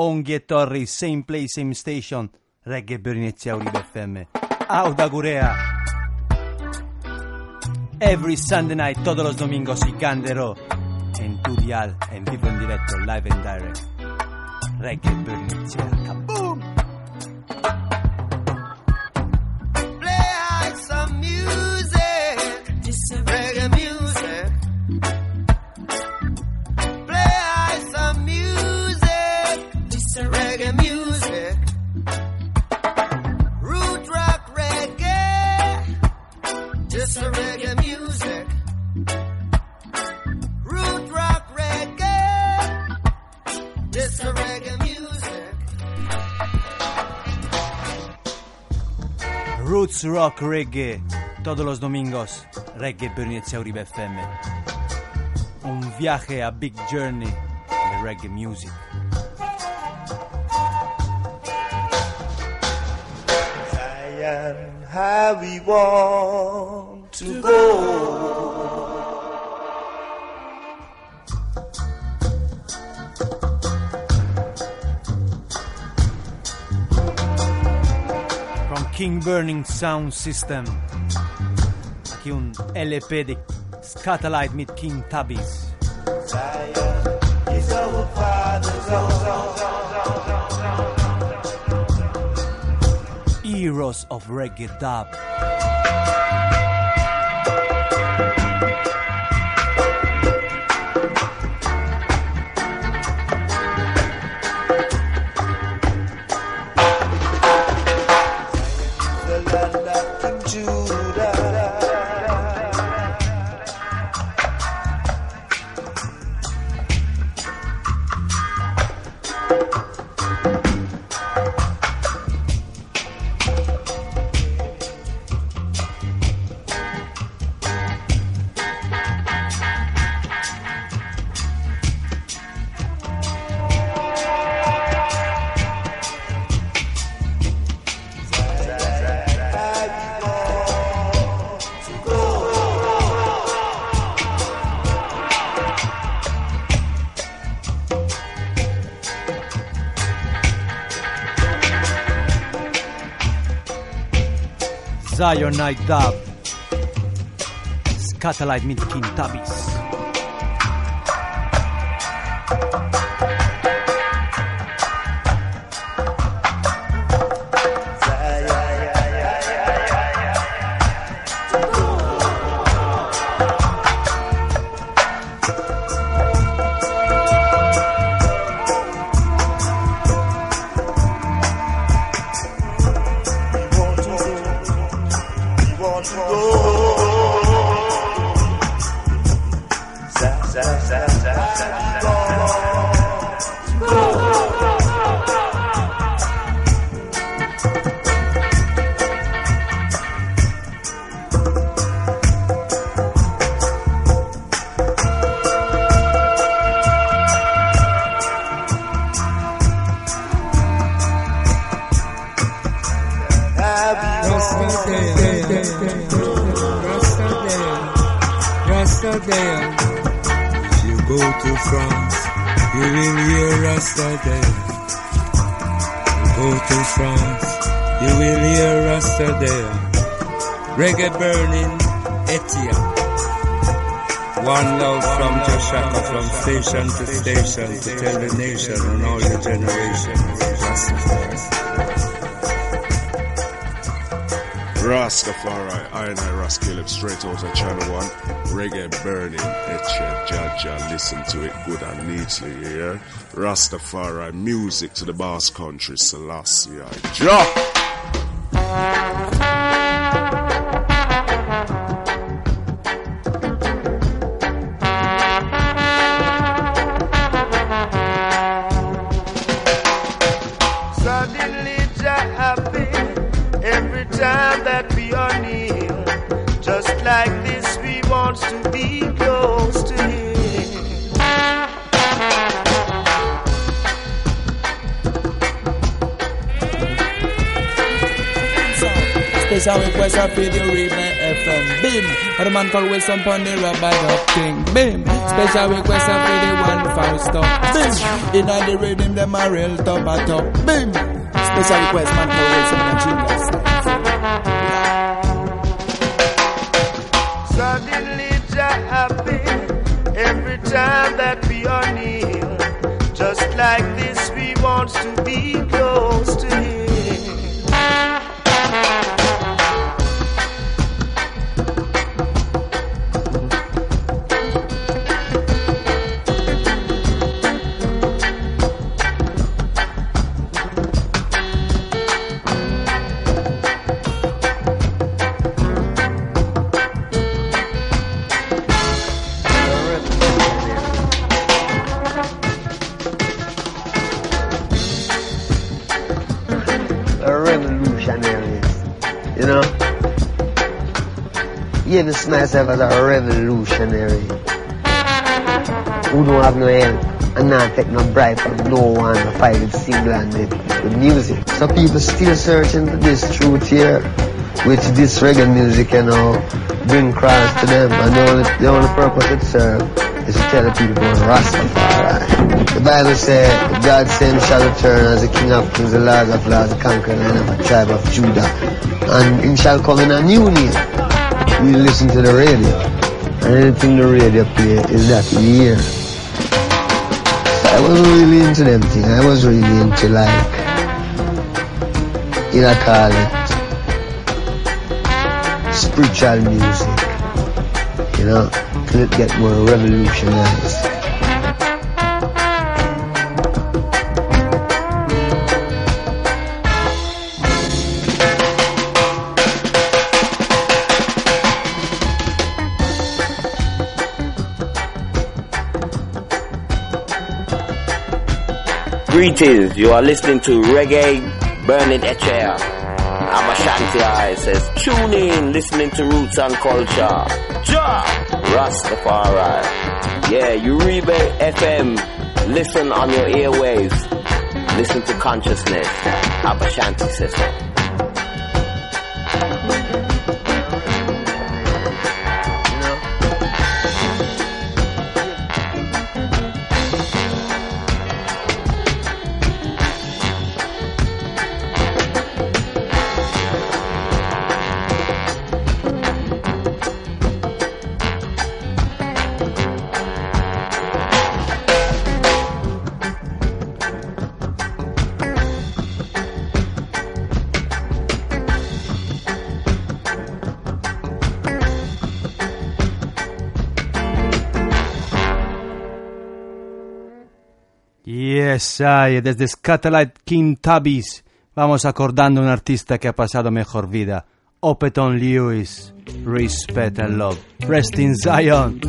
Ongie Torri, same place, same station. Reggae Bernizia Uribe FM. Auda Gurea. Every Sunday night, todos los domingos y Candero. En tu dial, en vivo, en directo, live and direct. Reggae Bernizia. Kaboom! Roots Rock Reggae, todos los domingos, Reggae Bernizia Uribe FM. Un viaje a Big Journey de reggae music. Zion, how we want to go. King Burning Sound System. Aquí un LP de Scatalight mit King Tubby's. Zion is our father's home. Heroes of Reggae Dub. Zion Night Dub. Scatalight mit King station to station, to tell the nation and all the generations. Rastafari. I and I Ras Caleb straight out of Channel 1. Reggae burning, etcha, jaja, listen to it good and neatly, you hear? Rastafari, music to the Basque country, Selassie, I drop! And the man called Wilson on the rubber duck thing. Bim. Special request of the one Fausto. Bim. In the rhythm, them a real top a top. Bim. Special request, man called Wilson and Genius. Yourself as a revolutionary. Who don't have no help and not take no bribe from no one to fight with single handed with music. So people still searching for this truth here, which this reggae music, you know, bring cross to them. And the only, the only purpose it serves is to tell the people about Rastafari. The Bible says, God same shall return as the King of Kings, the Lord of Lords, the conqueror of the tribe of Judah. And he shall come in a new name. We listen to the radio. And anything the radio play is that hear. I wasn't really into them things. I was really into like, you know, call it spiritual music. You know, it get more revolutionized. Greetings, you are listening to Reggae Burning Echair. I'm Ashanti I says, tune in, listening to Roots and Culture. Ja! Rastafari. Yeah, Uribe FM, listen on your airwaves. Listen to consciousness. I'm Ashanti says desde Scatterlight King Tabbies vamos acordando a un artista que ha pasado mejor vida. Opeton Lewis, Respect and Love. Rest in Zion.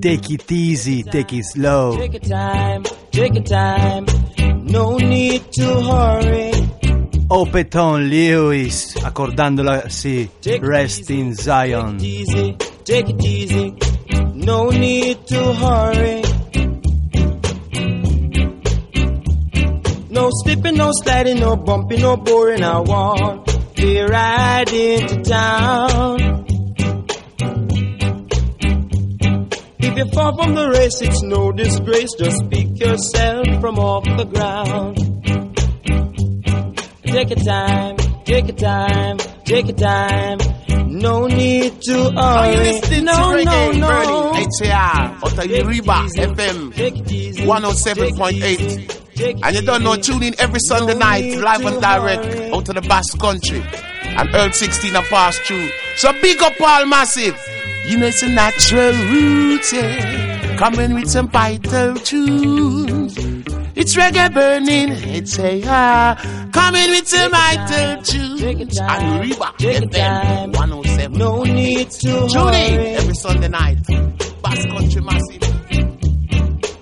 Take it easy, take it slow. Take your time, take your time. No need to hurry. Opeton Lewis, acordándola así. Rest in Zion. Take it easy, take it easy. No need to hurry. No slipping, no sliding, no bumping, no boring. I want to ride into town. If you fall from the race, it's no disgrace. Just pick yourself from off the ground. Take your time, take your time, take your time. No need to Are you hurry. listening no, to no, no. Burning HAR out of Take it Uriba easy, FM take it easy, 107.8. take it easy, take And you don't know, tune in every Sunday night, live and direct, out of the Basque Country. And Earl 16 and pass through. So big up all massive. You know it's a natural roots, yeah. Coming with some vital tunes. It's reggae burning, it's a ah. Coming with some vital tunes. And Reba take your time. FM 107. No need to Tune in every Sunday night. Basque Country massive.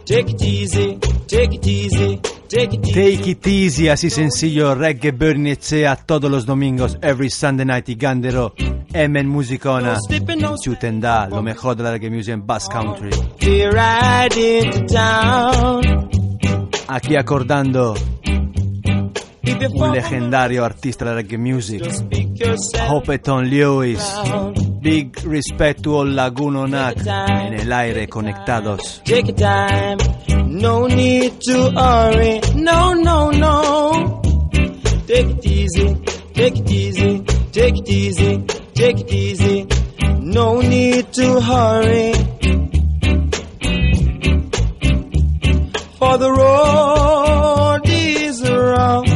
Take it easy, take it easy, take it easy. Take it easy, así sencillo. Reggae Burning Echea todos los domingos, every Sunday night y Gandero. Emen Musicona. Chutenda, lo mejor de la reggae music en Basque Country. Aquí acordando un legendario artista della reggae music, Hoppeton Lewis. Big respect to all Laguno Nac en el aire conectados. Take your time, no need to hurry. No, no, no. Take it easy, take it easy, take it easy, take it easy. No need to hurry. For the road is rough.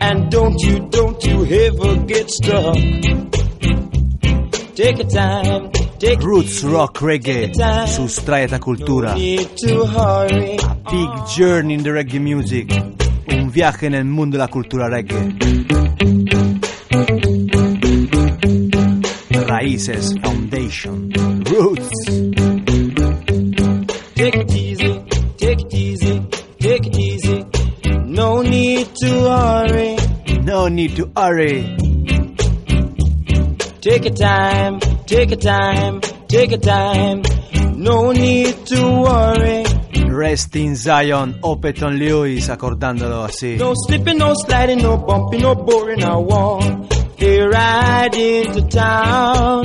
And don't you, don't you ever get stuck. Take your time, Roots rock reggae, time. sustraeta cultura. Hurry. Big journey in the reggae music. Un viaje en el mundo de la cultura reggae. Raíces Foundation. Roots. Take it easy, take it easy, take it easy. No need to hurry. No need to hurry. Take your time, take your time, take your time. No need to worry. Rest in Zion, Hopeton Lewis, acordándolo así. No slipping, no sliding, no bumping, no boring. I want they ride into town.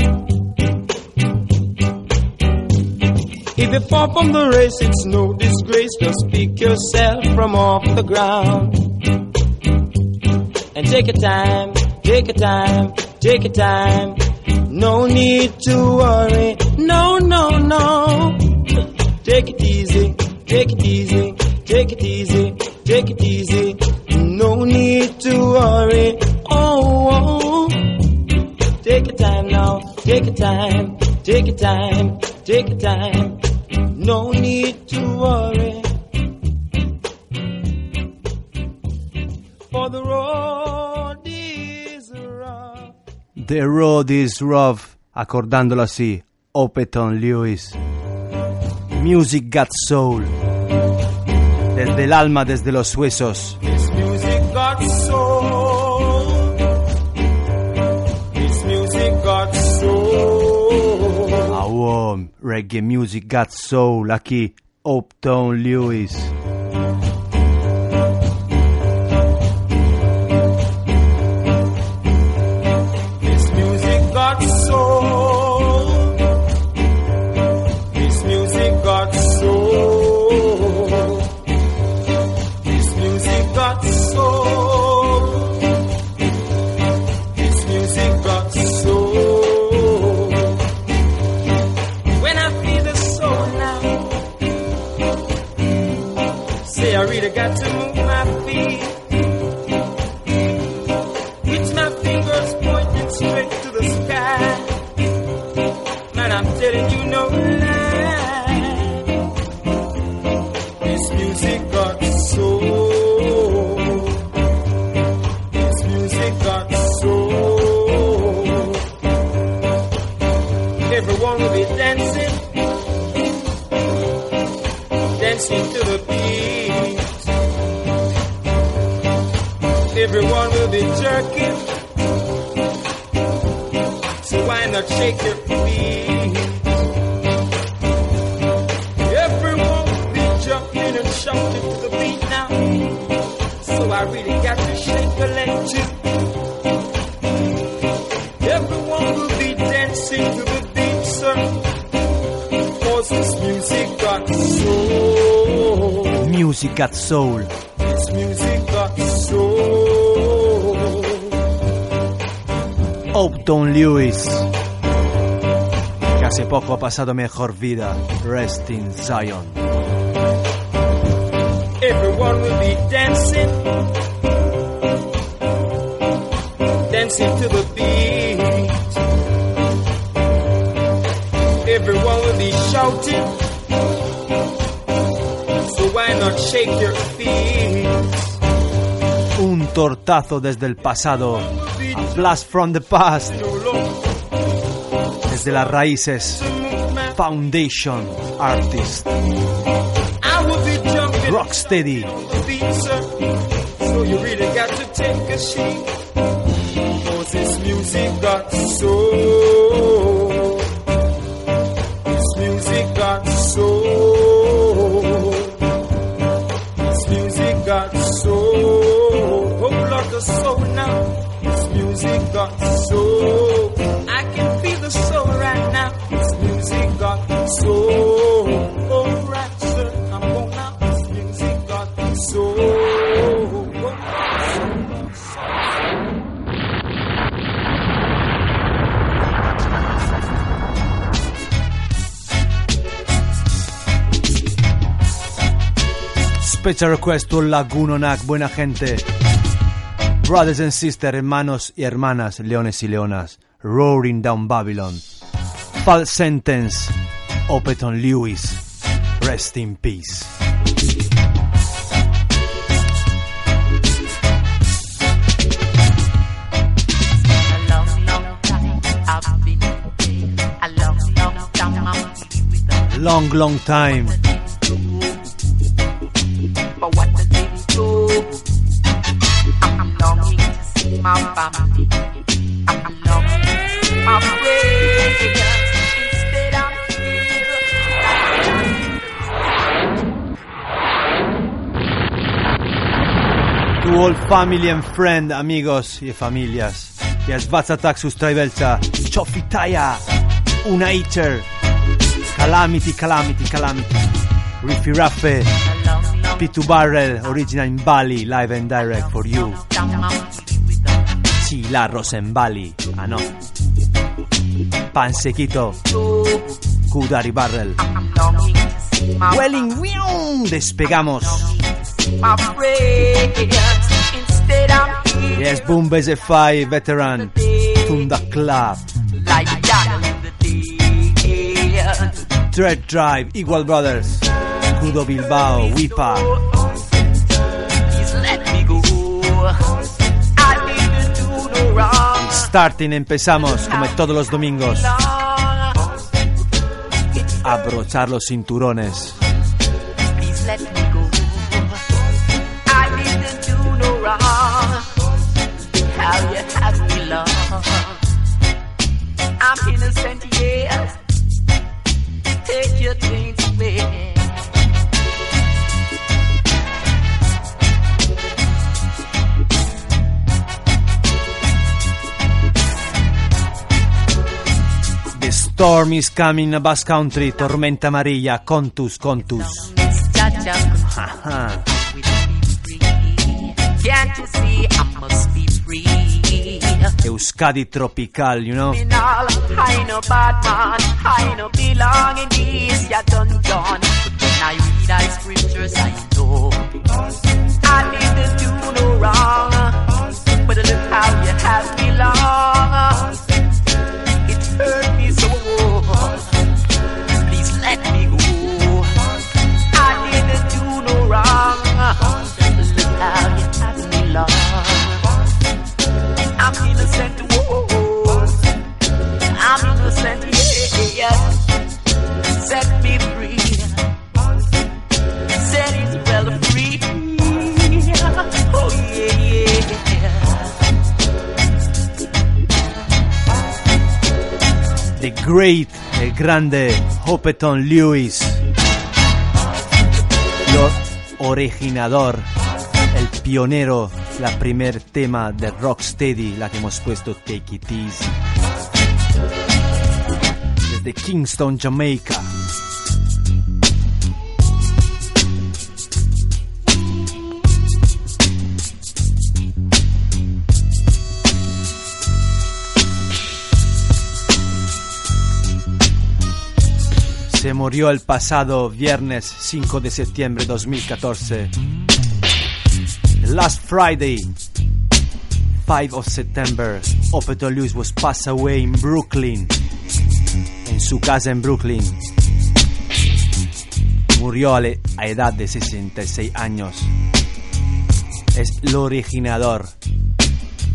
If you fall from the race, it's no disgrace. Just pick yourself from off the ground. And take your time, take your time, take your time. No need to worry. No, no, no. Take it easy, take it easy, take it easy, take it easy. No need to worry. Oh, oh. take your time now, take your time, take your time, take your time. No need to worry. For the road. The road is rough, acordándolo así. Hopeton Lewis. Music got soul. Desde el alma, desde los huesos. This music got soul. This music got soul. Awo, reggae music got soul. Aquí, Uptown Lewis. Shake your feet? Everyone will be jumping and shouting to the beat now. So I really got to shake a leg too. Everyone will be dancing to the beat, sir. Cause this music got soul. Music got soul. This music got soul. Upton Lewis. Hace poco ha pasado mejor vida. Rest in Zion. Everyone will be dancing, dancing to the beat. Everyone will be shouting, so why not shake your feet? Un tortazo desde el pasado. A blast from the past desde las raíces. Foundation Artist. Rocksteady. So you really got to take a sheet. Special request to Lagunonac, buena gente. Brothers and sisters, hermanos y hermanas, leones y leonas. Roaring down Babylon. False sentence. Opeton Lewis. Rest in peace. Long, long time To all family and friend, amigos y familias. Ja zwraca sus trajvelca. Chofitaya. Una eater. Calamity, calamity, calamity. Riffy Raffe. P2 Barrel, original in Bali, live and direct for you. Sheila Rosenbali. Ah, no. Pansequito. Kudari Barrel. Welling Despegamos. Yes, Boom Five Veteran. Tunda Club. Thread Drive, Equal Brothers. Kudo Bilbao, Wipa. Starting, empezamos, como todos los domingos. Abrochar los cinturones. Storm is coming in Basque Country, tormenta amarilla, contus, contus. Euskadi tropical, you know. I know bad man. I know belong in this ya done done. But when I read I scriptures, I know I didn't do no wrong. But look how you have me great, el grande Hoppeton Lewis. Lo originador, el pionero, la primer tema de Rocksteady, la que hemos puesto Take It Easy. Desde Kingston, Jamaica. Murió el pasado viernes 5 de septiembre 2014. Last Friday, 5 of September, Lewis was passed away in Brooklyn. En su casa en Brooklyn. Murió a la edad de 66 años. Es el originador.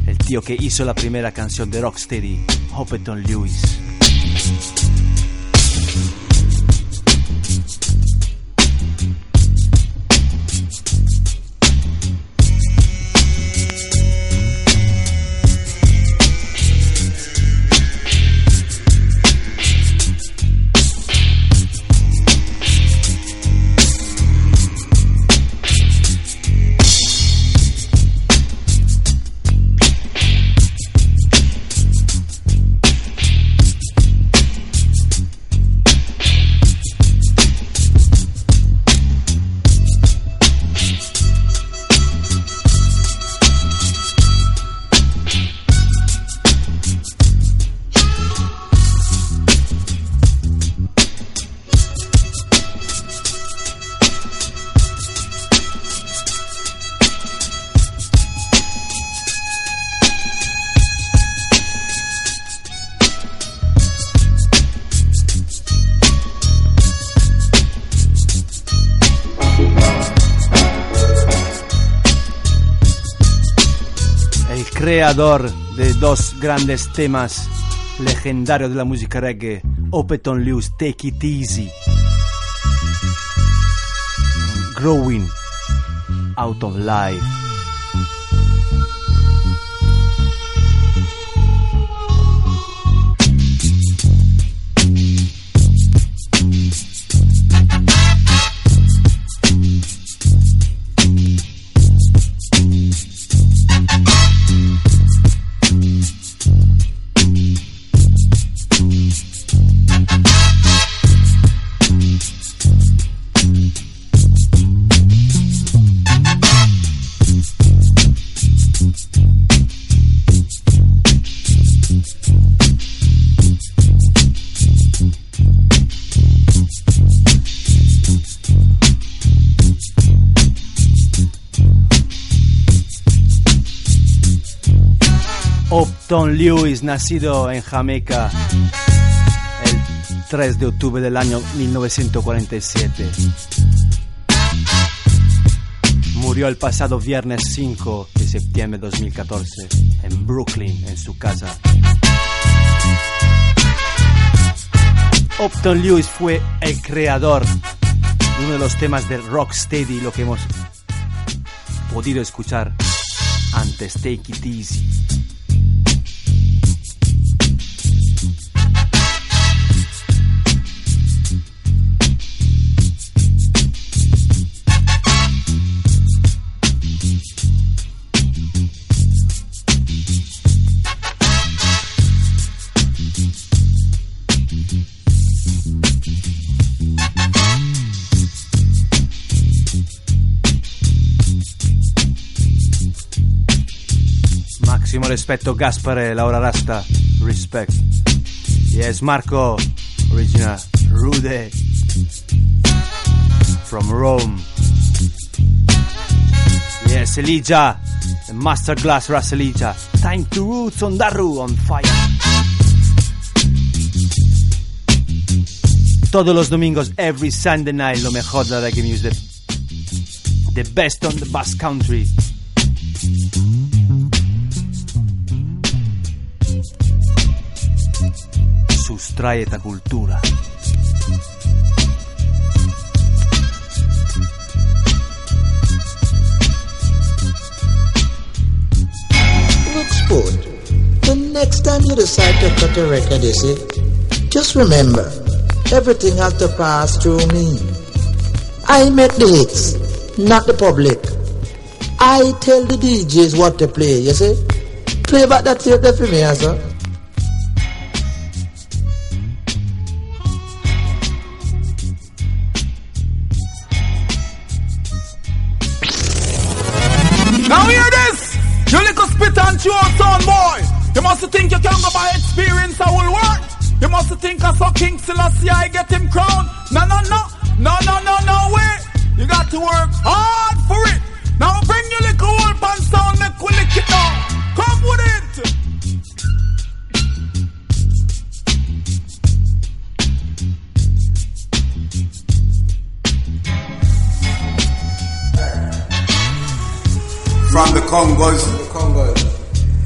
El tío que hizo la primera canción de Rocksteady, Hoppeton Lewis. De dos grandes temas legendarios de la música reggae, Opeton Lewis, Take It Easy, Growing Out of Life. Upton Lewis, nacido en Jamaica el 3 de octubre del año 1947. Murió el pasado viernes 5 de septiembre de 2014 en Brooklyn, en su casa. Upton Lewis fue el creador de uno de los temas de Rocksteady, lo que hemos podido escuchar antes, Take It Easy. Rispetto Gaspare, Laura Rasta, respect. Yes, Marco, original, Rude, from Rome. Yes, Elijah, the Masterclass Ras Elijah. Time to roots on Daru on fire. Todos los domingos, every Sunday night, lo mejor de la reggae music. The best on the bass country. Sustrae esta cultura. The next time you decide to cut a record, you see, just remember, everything has to pass through me. I make the hits, not the public. I tell the DJs what to play, you see. Play back that tape there for me, sir. King Selassie I get him crowned! No, no, no! No, no, no, no way! You got to work hard for it! Now bring your little old pan sound, make we lick it down! Come with it! From the Congos,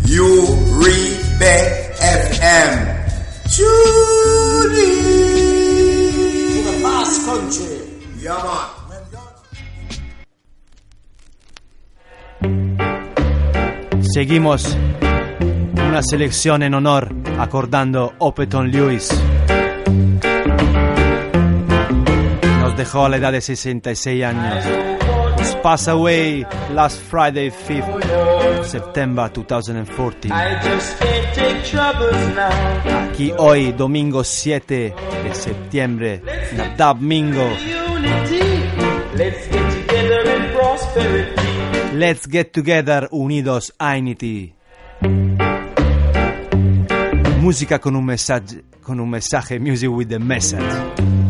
you Rebe FM. Tune Country. Yeah, man. Seguimos una selección en honor acordando Opeton Lewis. Nos dejó a la edad de 66 años. Pass away last Friday, 5th September 2014. I just can't take troubles now. Aquí hoy, domingo 7 de septiembre, la Domingo. Let's get together in prosperity. Let's get together unidos a Unity. Música con un mensaje, con un mensaje, music with the message.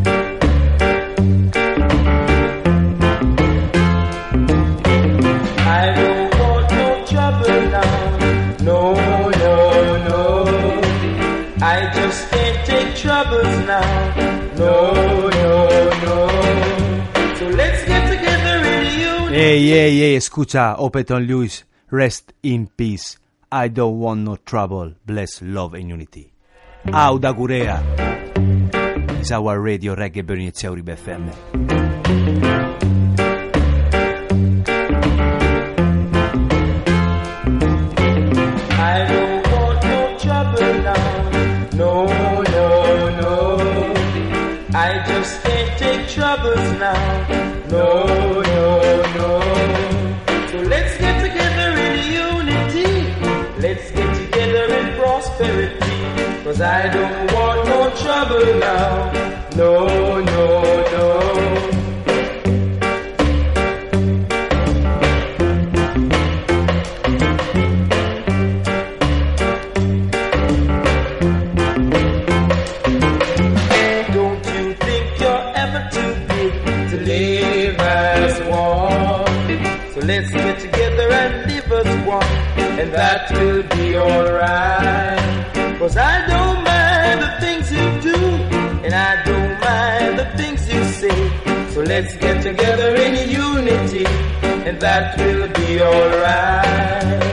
Ey, ey, escucha, Hopeton Lewis, rest in peace. I don't want no trouble, bless, love and unity. Auda Gurea is our radio reggae burning at Seuri BFM. I don't No, no, no. Don't you think you're ever too big to live as one? So let's get together and live as one, and that will be alright. Cause I don't mind the things you do, and I don't the things you say. So let's get together in unity, and that will be alright.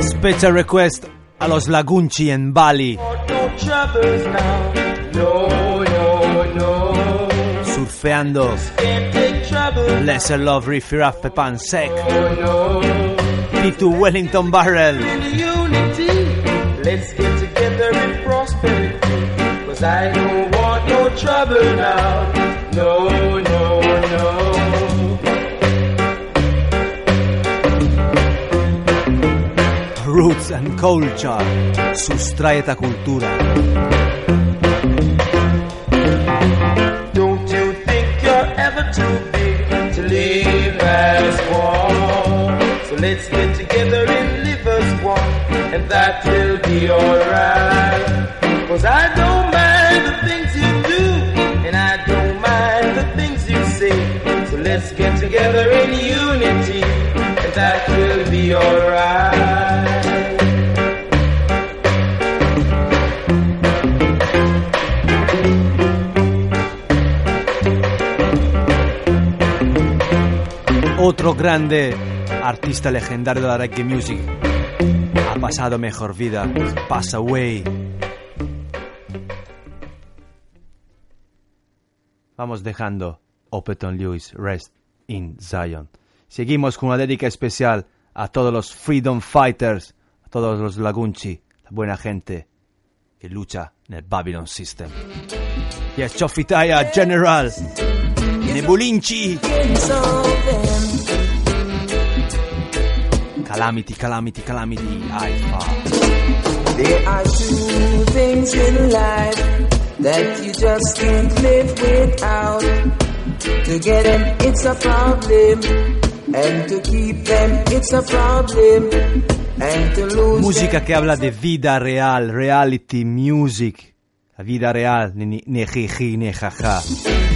Special request a los Lagunchi en Bali, No troubles no, no, no. surfeando. Lesser Love Riffy Raff Pepan Sec, no. P2 Wellington Barrel, In unity, let's get together in prosperity. Cause I don't want no trouble now. No, no, no. Roots and Culture, sustraeta cultura. Be alright. Cause I don't mind the things you do, and I don't mind the things you say. So let's get together in unity, and that will be alright. Otro grande artista legendario de la reggae music pasado mejor vida. Pass away. Vamos dejando Opeton Lewis Rest in Zion. Seguimos con una dedica especial a todos los Freedom Fighters, a todos los Lagunchi, la buena gente que lucha en el Babylon System. Yes, Chofitaya General, Nebulinchi. Calamity, calamity, calamity, I Alpha. There are two things in life that you just can't live without. To get them, it's a problem. And to keep them, it's a problem. And to lose Música que habla de vida real, reality music. La vida real, ni ni- ni jiji, ni jaja. problems, Problems, problems. that can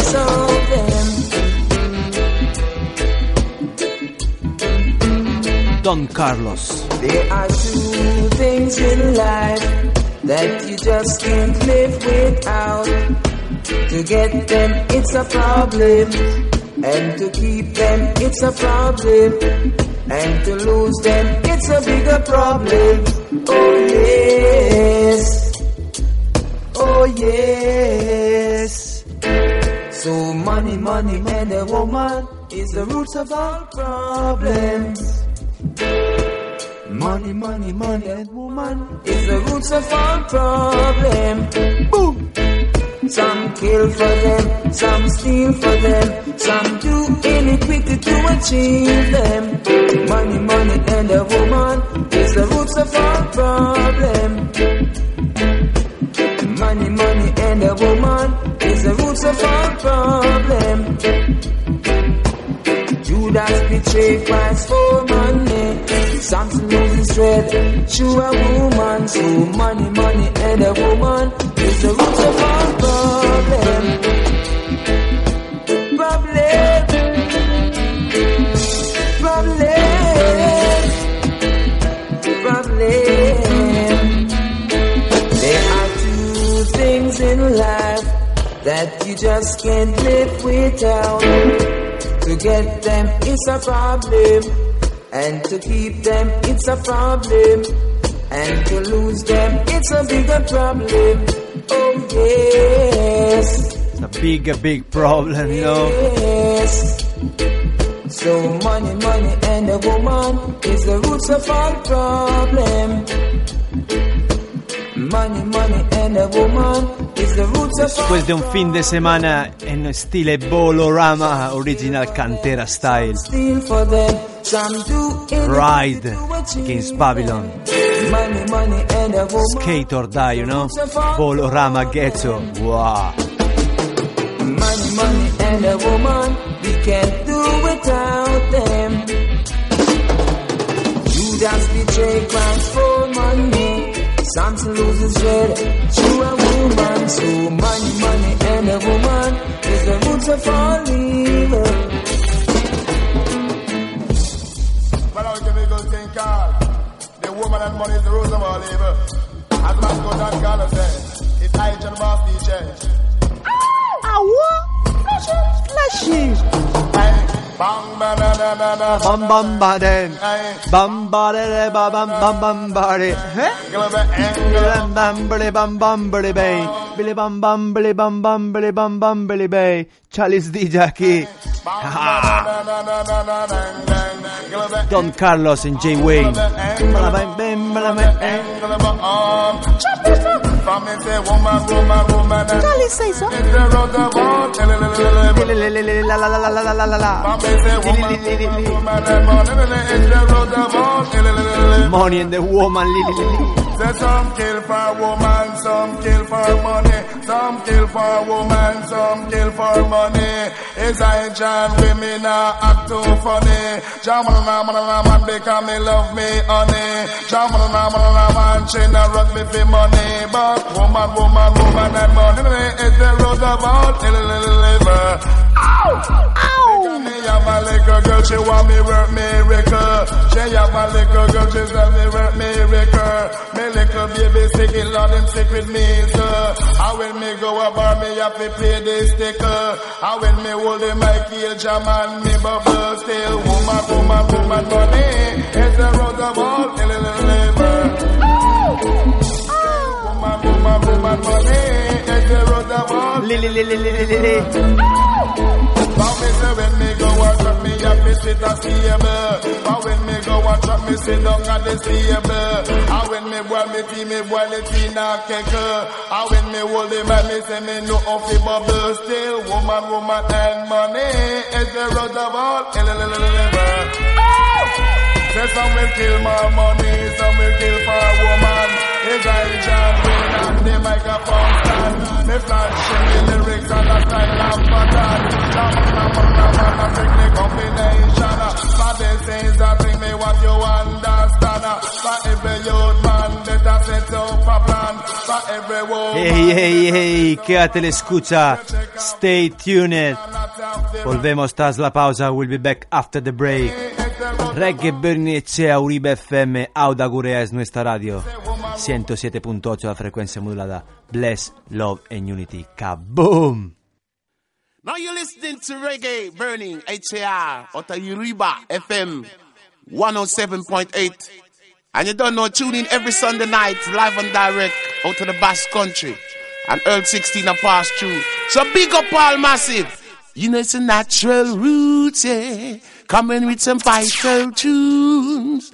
solve them. Don Carlos. There are two things in life that you just can't live without. To get them, it's a problem. And to keep them, it's a problem. And to lose them, it's a bigger problem. Oh yes. Oh yes. So money, money, and a woman is the roots of all problems. Money, money, money, and woman is the roots of all problem. Boom. Some kill for them, some steal for them, some do iniquity to achieve them. Money, money, and a woman is the roots of all problem. Money, money, and a woman is the roots of all problem. Judas betrayed Christ for money. Samson loses thread to a woman. So money, money, and a woman is the root of problem. Problem. You just can't live without. To get them, it's a problem. And to keep them, it's a problem. And to lose them, it's a bigger problem. Oh, yes. It's a big, big problem, you know. Yes. So money, money and a woman is the roots of all problem. Money, money and a woman Después de un fin de semana en stile Bolorama Original Cantera Style, Ride Against Babylon. Skate or Die, you know. Bolorama Ghetto, wow. Money, money and a woman. We can't do without them. Judas betrayed Christ for money. Samson loses dread to a woman. So money, money and a woman is the roots of all evil. Well, I'll give you a good thing called The woman and money is the roots of all evil. As Mascot and Carlos said, it's I and boss DJ. Flashy. Bum ba da da da da bum bum ba da bum ba da da ba bum bum bum ba da bum bum billy bum bum billy bay billy bum bum billy bum bum billy bum bum billy bay Chalice DJ aquí Don Carlos and Jay Wayne Dale seis. Money and the woman, Say some kill for woman, some kill for money, some kill for woman, some kill for money. Is I John women are act too funny. Jamal Namana man because me love me honey. Jamal Namana man chain a rug me for money, but woman, woman, woman and money is the road of all liver. Ow! Ow! Me have a little girl, she want me work miracle. She have a little girl, she tell me work miracle. Me little baby sick, it Lord him sick with me, sir. And when me go a bar, me have to pay the sticker. And when me hold him, I kill jam and me bubble still. Woman, woman, woman, But me say when me go trap me up, me sit a stable. But when me go trap me sit down at the stable. And when me boil me tea, me boil it in a kettle. And when me hold the man, me say me know of the bubble still. Woman, woman and money is the road of all. Say some will kill more money, some will kill for woman. John Wayne and the a plan. For every. Hey, hey, hey, quédate la escucha. Stay tuned. Volvemos tras la pausa. We'll be back after the break. Reggae Bernie Echea Uribe FM Auda Gurea es nuestra radio 107.8 la frecuencia modulada Bless, Love and Unity Kaboom Now you're listening to Reggae Burning HAR out of FM 107.8. And you don't know, tune in every Sunday night, live and direct, out to the Basque Country. And Earl 16 and pass through. So big up all massive. You know it's a natural roots, yeah. Coming with some vital tunes.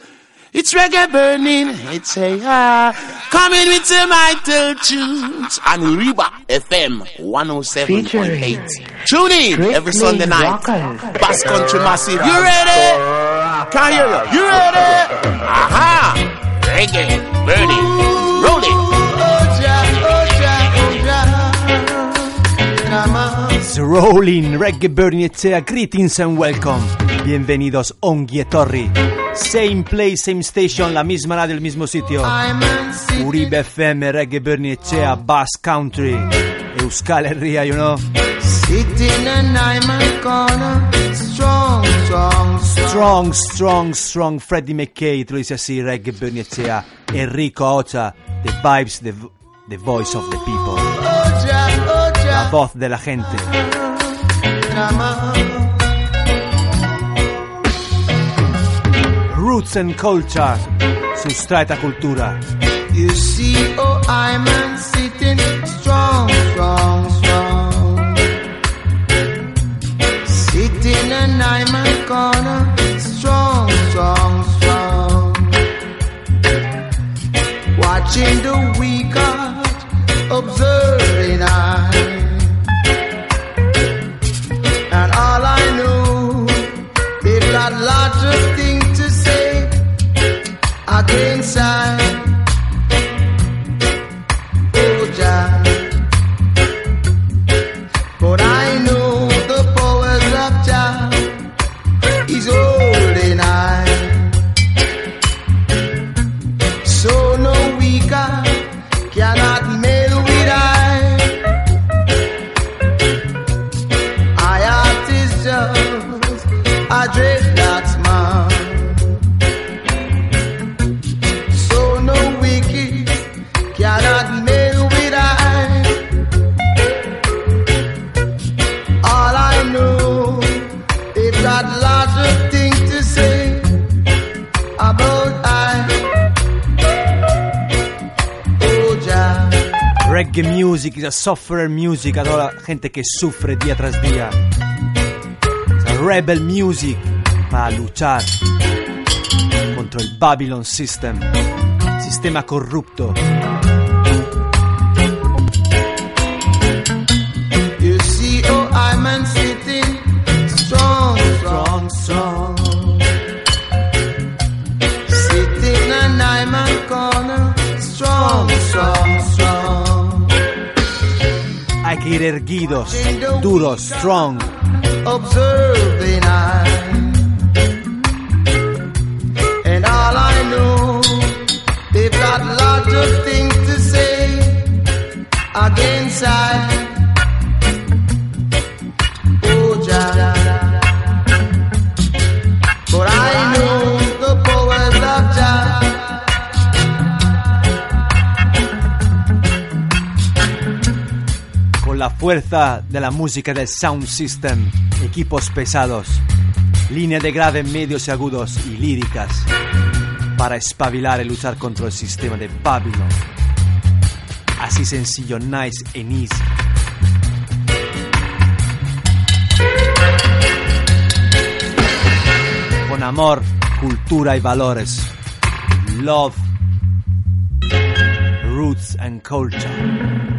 It's reggae burning, it's a ah, coming with some vital tunes. And Uribe FM 107.8. Tune in every Sunday night. Bass Country Massive. You ready? Can hear you. You ready? Aha! Reggae burning. Roll it. It's rolling Reggae Bernie Echea Greetings and welcome Bienvenidos Ongi e Torri Same place, same station La misma radio, el mismo sitio. Uribe FM, Reggae Bernie Echea Bass Country Euskal Herria, you know? Sitting I'm a corner, strong, strong, Strong, strong, strong Freddie McKay, dice así Reggae Bernie Echea Enrico Ocha The vibes, the, the voice of the people. La voz de la gente. Roots and Culture, sustraita cultura. You see, oh, I'm sitting strong, strong, strong. Sitting and I'm a corner, strong, strong, strong. Watching the weak heart, against I. sufferer music a toda la gente que sufre día tras día. Rebel music para luchar contra el Babylon System, sistema corrupto. You see, oh, I'm sitting strong, strong, strong. Sitting I'm a corner, strong, strong. Ir erguidos, duros, strong. All I they've got of things to say against I. la fuerza de la música del sound system, equipos pesados, línea de grave, medios y agudos y líricas para espabilar y luchar contra el sistema de Babylon. Así sencillo, nice and easy. Con amor, cultura y valores. Love, roots and culture.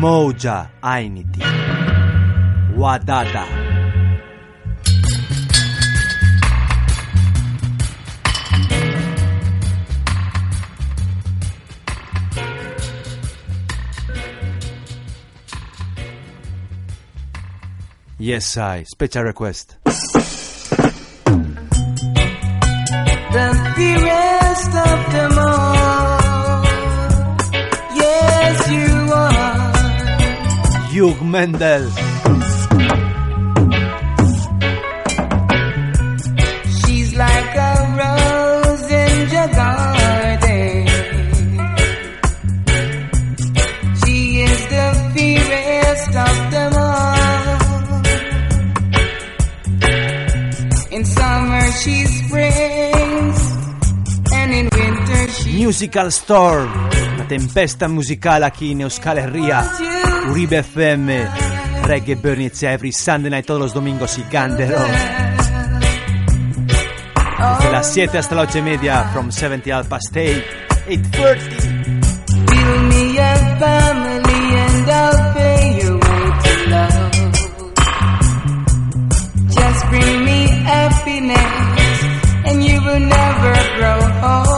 Umoja Ainiti. Wadada. Yes, I. Special request. the dearest of them all. Hugh Mundell. She's like a rose in your garden. She is the fairest of them all. In summer she springs, and in winter she Musical Storm. Una tempesta musicale qui in Euskal Herria. Uribe FM. Reggae Burn It's Every Sunday night, todos los domingos y Gandero. Desde las 7 hasta las 8 y media, from 70 al past 8, 8.30. Build me a family and I'll pay your way to love. Just bring me happiness and you will never grow old.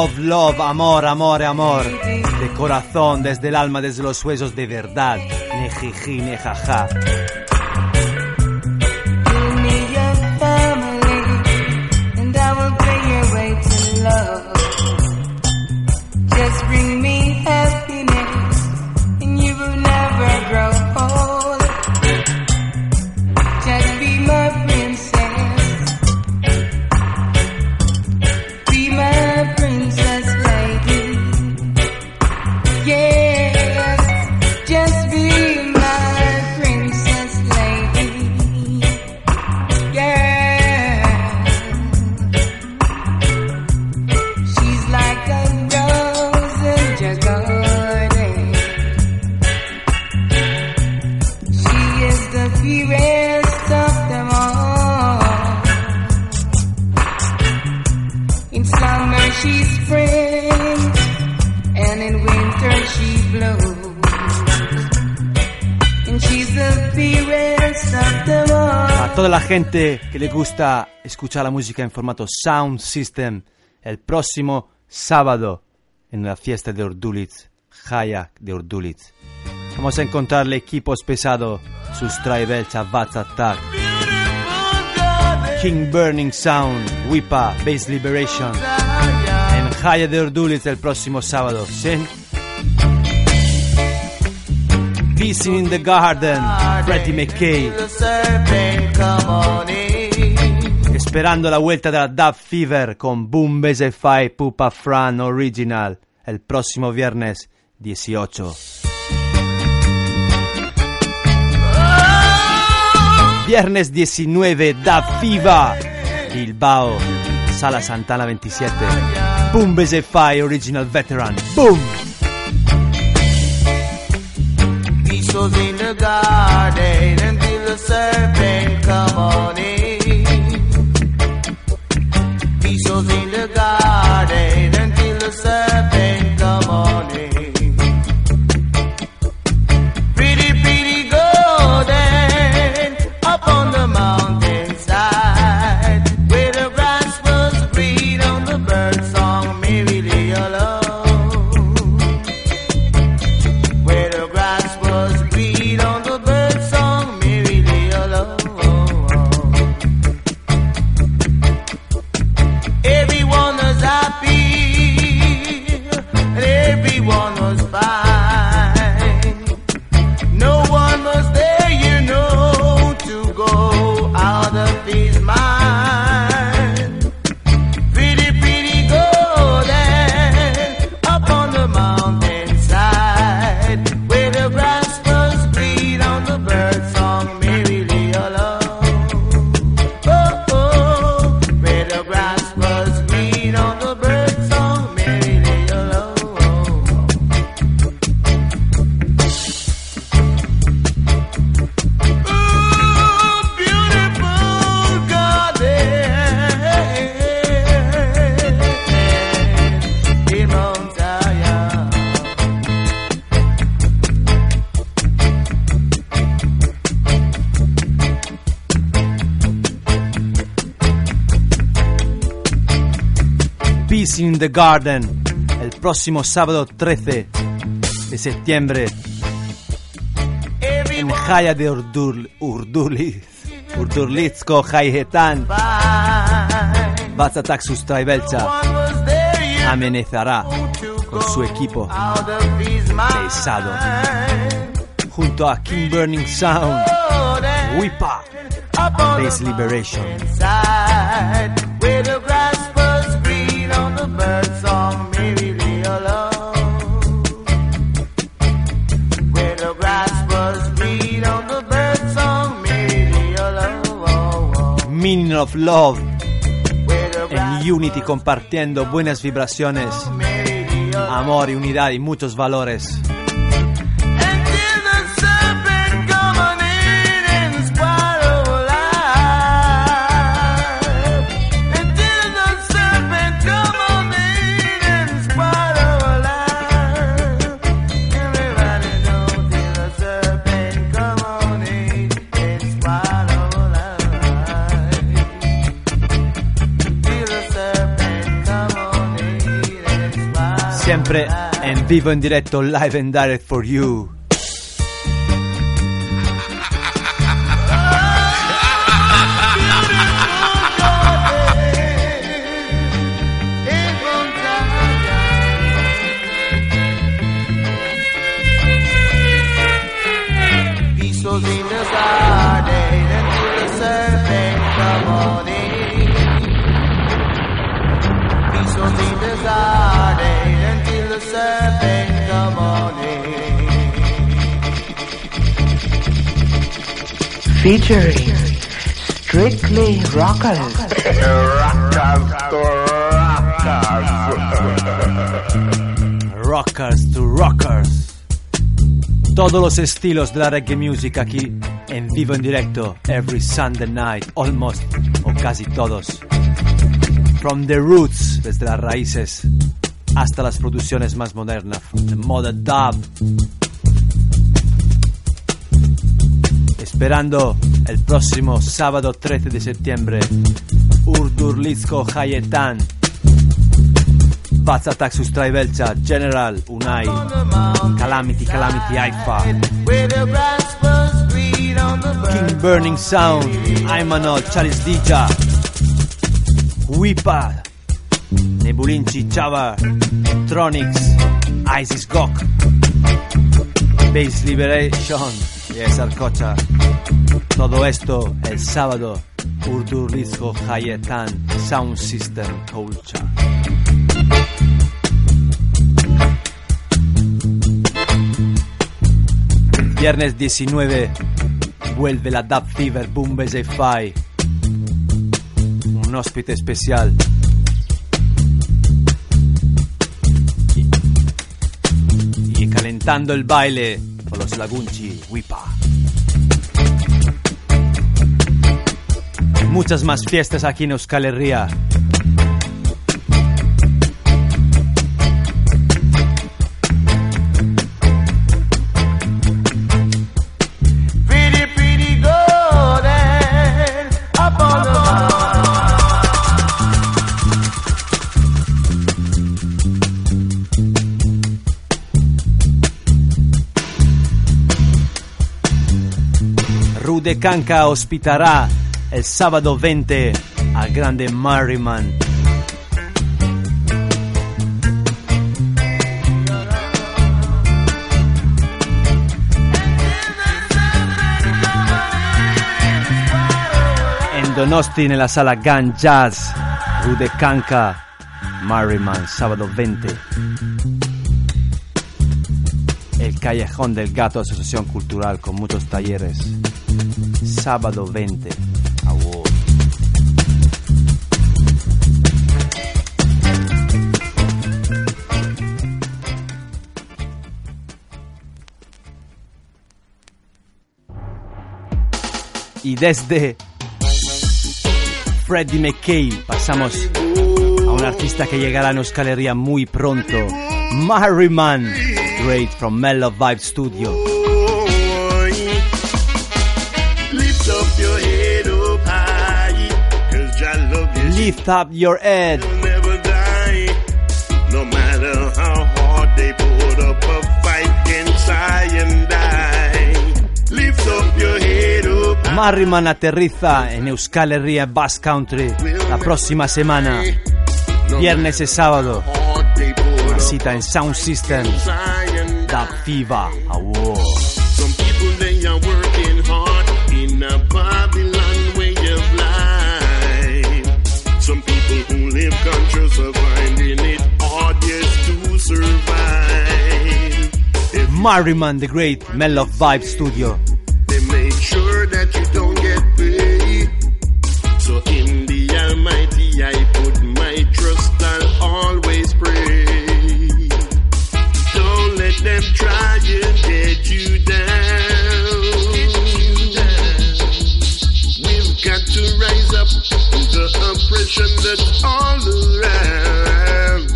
Love, love, amor, amor, amor. De corazón, desde el alma, desde los huesos, de verdad. Ne jiji, gente que le gusta escuchar la música en formato Sound System, el próximo sábado en la fiesta de Ordulitz, Hayak de Ordulitz. Vamos a encontrarle equipos pesados, sus Tribelcha, Vats Attack, King Burning Sound, Wipa, Bass Liberation, en Haya de Ordulitz el próximo sábado. ¿sí? Peace in the Garden, Freddie McKay. In. Esperando la vuelta della Dub Fever con Boom Base Fai Pupa Fran Original el próximo viernes 18. Viernes 19, Dub Fever, Bilbao, Sala Santana 27. Boom Base Fai Original Veteran. Boom! Was in the garden until the serpent come on in. Was in the garden until the serpent the Garden, el próximo sábado 13 de septiembre en Jaya de Urdur, Urdulitz, Urdurlitzko Jaietan, Batzatak Sustraibelcha amenazará con su equipo pesado junto a King Burning Sound, Wipa, Base Liberation. Of Love en Unity compartiendo buenas vibraciones, amor y unidad y muchos valores. sempre, and vivo in diretto live and direct for you. Featuring Strictly Rockers. Rockers to rockers. Todos los estilos de la reggae music aquí en vivo en directo every Sunday night, almost, o casi todos. From the roots, desde las raíces, hasta las producciones más modernas, the modern dub. Esperando el próximo sábado 13 de septiembre, Urdurlitsko Hayetan, Vaz Attack Sustrai Velcha, General, Unai, Calamity, Calamity Haifa, King Burning Sound, Aymanol, Charis Dija, Wipa, Nebulinci, Chava, Tronics, Isis Gok, Base Liberation, Yes Arcocha. Todo esto el sábado, Urdurlizko Hayetan Sound System Culture. Viernes 19 vuelve la Dub Fever Boom Fi. Un ospite especial. Y, calentando el baile Lagunchi Wipa. Muchas más fiestas aquí en Euskal Herria. Rude Canca ospitará el sábado 20 al grande Merriman. En Donosti, en la sala Gun Jazz, Rude Canca, Merriman, sábado 20. El Callejón del Gato, Asociación Cultural con muchos talleres. Sábado 20. Award. Y desde Freddie McKay pasamos a un artista que llegará a Euskal Herria muy pronto. Merriman, great from Mellow Vibe Studio. Your head up high. Merriman aterriza en Euskal Herria Bass Country la próxima semana, viernes y sábado. Una cita en Sound System, Da Fiva Award. Of finding it to survive. The Great, Mellow Vibe Studio. transcended all around.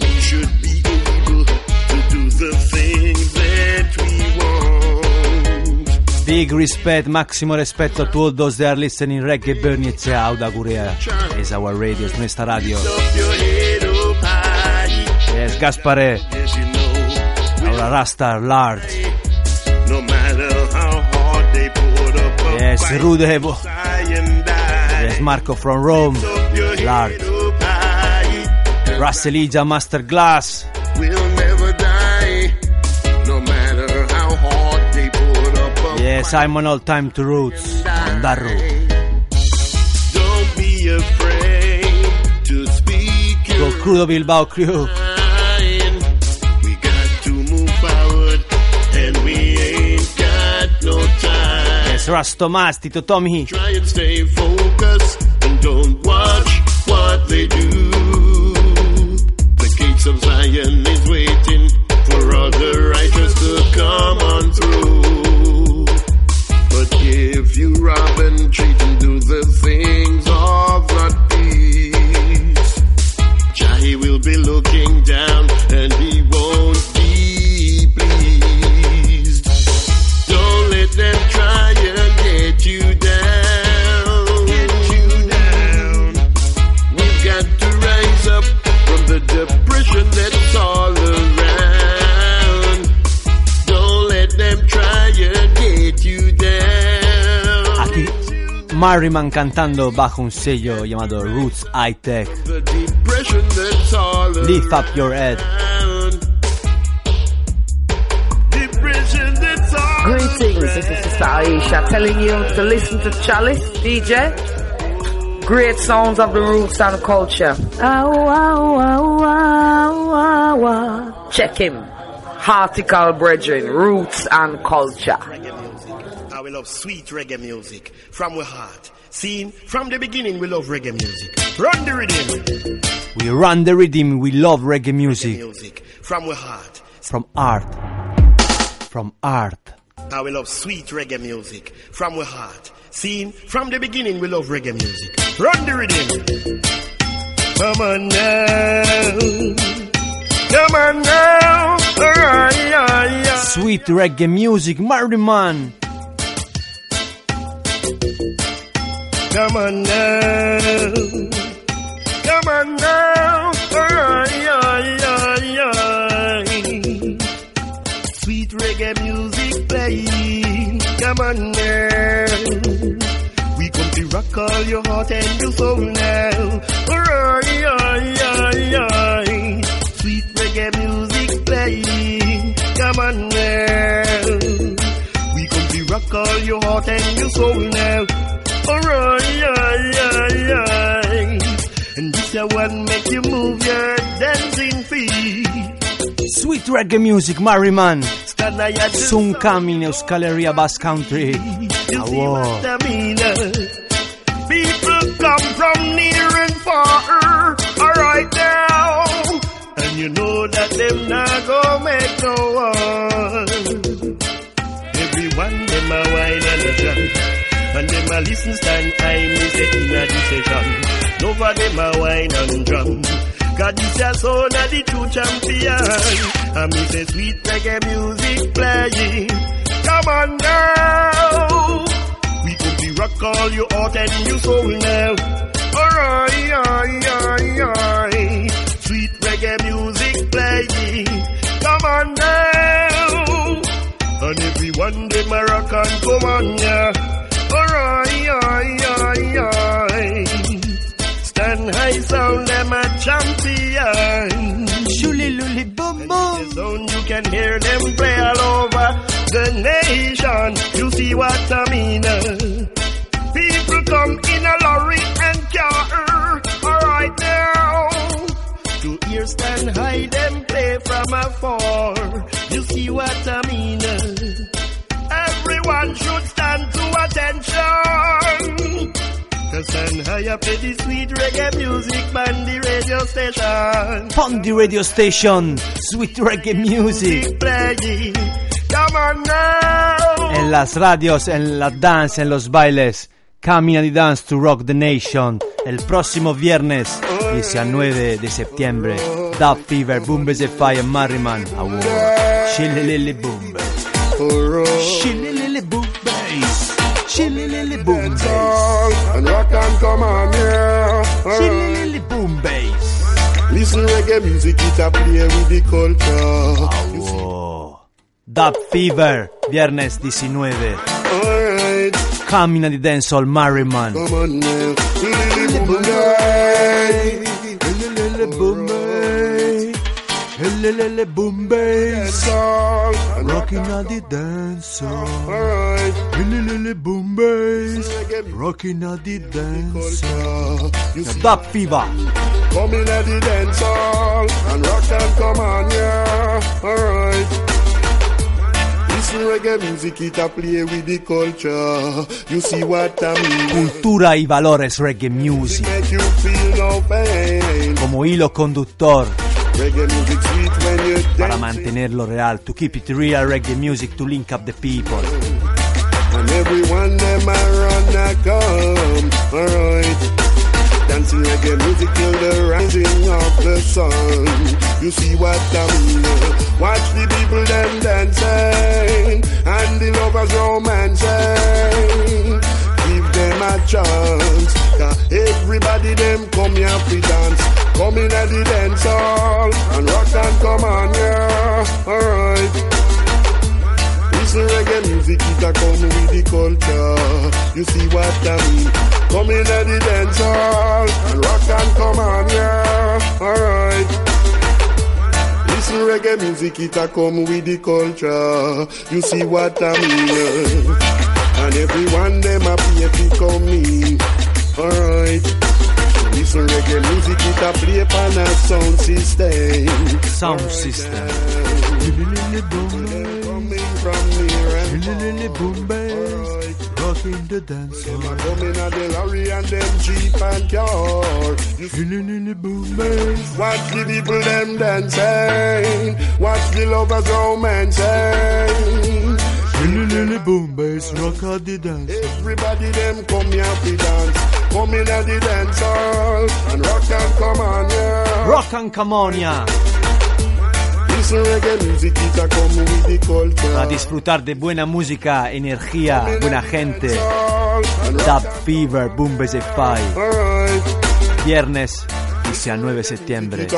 We should be able to do the things that we want. Big respect, maximo rispetto a tutti those that are listening reggae Bernie e Auda Gurea. Is our radio, is nuestra radio. Yes, Gaspare. Allora, Rasta, Lard. No matter how hard they put up a Yes, Rudevo. Marco from Rome, Large. Up high. Russellija Master Glass. We'll never die. No matter how hard they put up a Yes, I'm on all time to roots. Daru. Don't be afraid to speak Go Crudo Bilbao Crew. mind. We got to move forward, and we ain't got no time. Yes, Rastomas, Tito Tommy. Try and stay focused and don't watch what they do. The gates of Zion is waiting for all the righteous to come on through. But if you rob and cheat and do the things of not peace. Jah he will be looking down Marryman cantando bajo un sello llamado Roots High Tech. The depression that's all Lift up your head. around. Depression that's all Greetings, this is Sister Aisha telling you to listen to Chalice DJ. Great sounds of the roots and culture. Check him. Article Brethren, Roots and Culture. Love sweet reggae music from our heart. Seen from the beginning, we love reggae music. Run the rhythm. We run the rhythm, we love reggae music. Music from our heart. From art. From art. I will love sweet reggae music from our heart. Seen from the beginning, we love reggae music. Run the rhythm. Come on now. Come on now. Alright, yeah, yeah. Sweet reggae music, Marryman. Come on now. Come on now. Ay, ay, ay, ay. Sweet reggae music playing. Come on now. We come to rock all your heart and your soul now. Ay, ay, ay, ay. Sweet reggae music playing. Come on now. We come to rock all your heart and your soul now. Alright. And this one make you move your dancing feet. Sweet reggae music, at the Soon coming Euskal Herria Bass Country. You? People come from near and far, alright now. And you know that them not go make no one. Everyone them a wine and them a listen stand time me say in a session. Nova them a wine and drum. Cause this a sound of the true champion. And me say sweet reggae music playing. Come on now. We could be rock all you out and you soul now. Alright, aye, aye. Sweet reggae music playing. Come on now. And everyone them a rock and come on yeah. Alright, aye, aye, aye. Stand high sound them a champion. Shuli luli boom boom. Sound you can hear them play all over the nation. You see what I mean? People come in a lorry and car. Alright now. To hear stand high them play from afar. You see what I mean? Play the sweet reggae music on the radio station. On the radio station, sweet reggae music. Playing. Come on now. En las radios, en la dance, en los bailes. Camina di Dance to Rock the Nation. El próximo viernes, 19 de septiembre. Dub Fever, de Fire, Marryman. Award. Shillelele boom. Shillelele Come on, yeah. Shillelele boom bass. Listen reggae music, it a play with the culture. Wow. Dub Fever, viernes 19. Alright, Camina di Dancehall, Marryman. come on now. Lily boom guy. Helelele boom bass. Lelele boom bass Rocking at the dance Lelele boom bass Rocking at the dance Da Fiva Coming at the dance hall And rock and come on yeah. Alright Cultura y valores reggae music. Como hilo conductor. Reggae music sweet when you para mantenerlo real. To keep it real reggae music to link up the people. And everyone them a run a come. Alright. Dancing reggae music till the rising of the sun. You see what I mean? Watch the people them dancing and the lovers romancing. Them a chance. 'cause everybody them come here to dance. Come in at the dance hall and rock and come on, yeah. Alright. Listen reggae music, it a come with the culture. You see what I mean? Come in at the dance hall and rock and come on, yeah. Alright. Listen reggae music, it a come with the culture. You see what I mean? And everyone them a pay to come in. Alright. Listen reggae music, it a play upon a sound system. Sound system. Coming from near and Rocking the dance Them a coming at the lorry and them jeep and car. You feeling in the boom bass. Watch the people them dancing. Watch the lovers romancing. Boom bass, rock out the dance. Everybody them come here to dance. Come in at the dance hall and rock and come on, yeah. Rock and a come disfrutar de buena música, energía, buena gente. Dub Fever, Boom Base Five. Viernes 19 septiembre.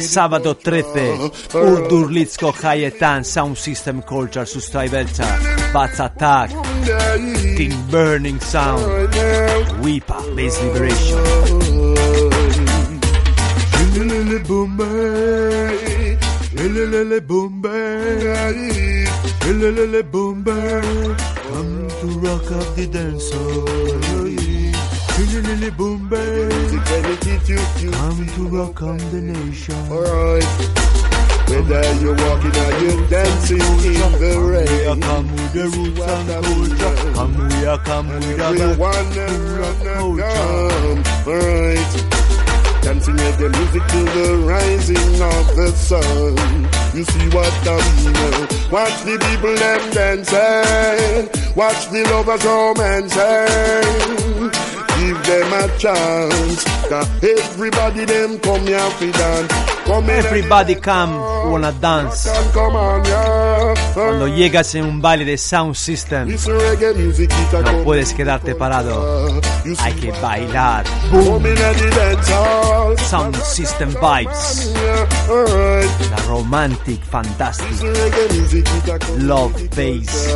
Sábado 13. Urdurlitsko Hayetan Sound System Culture Sustraivelcha. Bats Attack. King Burning Sound. Weepa Bass Liberation. Come to rock up the dance Lily Bombay. Come to rock on the nation. Alright. Whether you're walking or you're dancing in the rain. Come with the roots and culture. Come we are come with Everyone them run and come. Alright. Dancing reggae music to the rising of the sun. You see what I mean? Watch the people them dancing. Watch the lovers romancing. Give them a chance. 'cause everybody them come here to dance. Everybody come, wanna dance. Cuando llegas en un baile de Sound System, no puedes quedarte parado. Hay que bailar. Sound System Vibes. La romantic, fantastic. Love bass.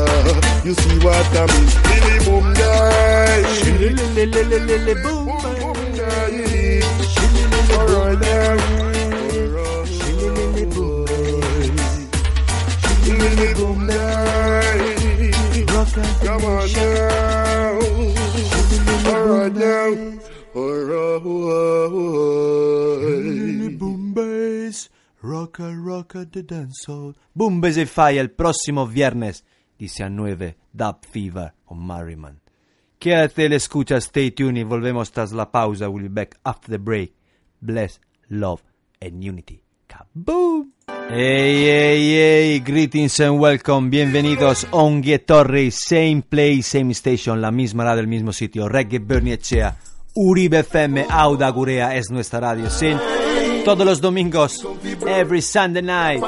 On now. Alright now. Alright. Boom bass, rocka rocka the dance hall. Boom bass e fai el próximo viernes 19 Dub Fever o Merriman. Quédate le escucha, stay tuned volvemos tras la pausa. We'll be back after the break. Bless, love and unity. Kaboom! Hey, hey, hey, greetings and welcome, bienvenidos Ongue Torre, same place, same station, la misma radio, el mismo sitio, Reggae Bernie Echea, Uribe FM, Auda Gurea es nuestra radio, sí, todos los domingos, every Sunday night,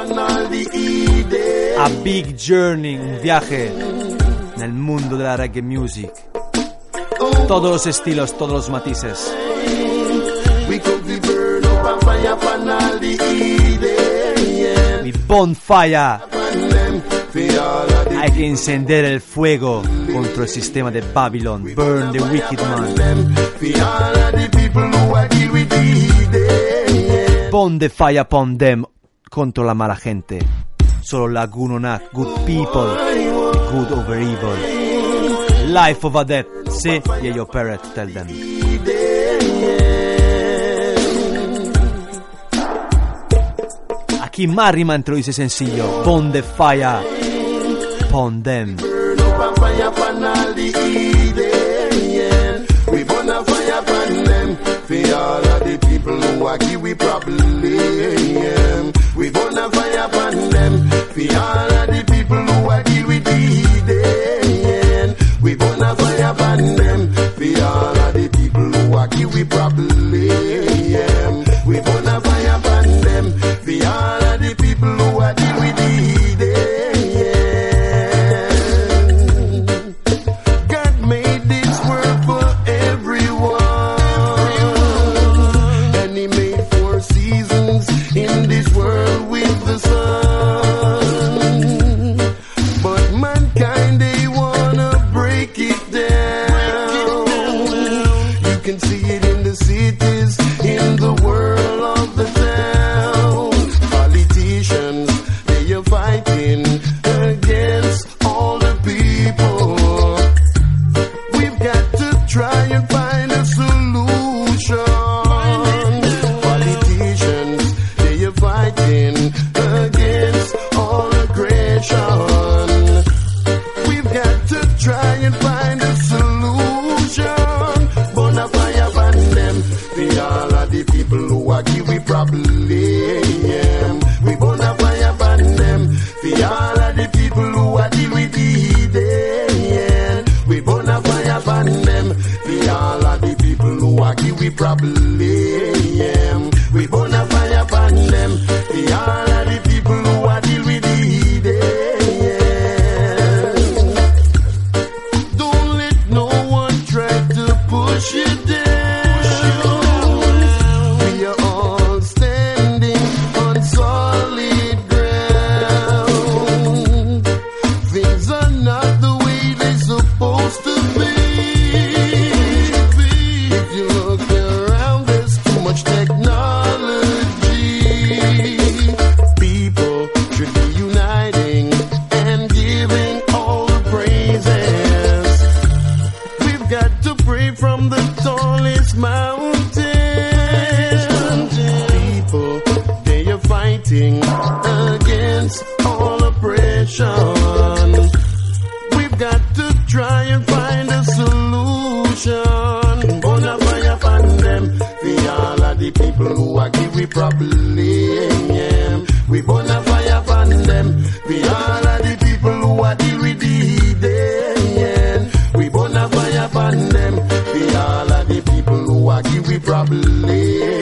a big journey, un viaje en el mundo de la reggae music, todos los estilos, todos los matices. Bonfire. Hay que encender el fuego contra el sistema de Babylon. Burn the wicked man. Pon the fire upon them contra la mala gente. Solo la good people, good over evil. Life over death. See, yeah, your parrot, tell them. Aquí Marryman lo dice sencillo. Pon the fire. Pon them. We burn a fire upon them for all of the people who are give we problem. We burn a fire upon them for all of the people who are deal with the. We burn a fire upon them for all of the people who are give we problem. problem. We burn a fire upon them. We all are the people who are deal with the hidden. We burn a fire upon them. We all are the people who are give we problem.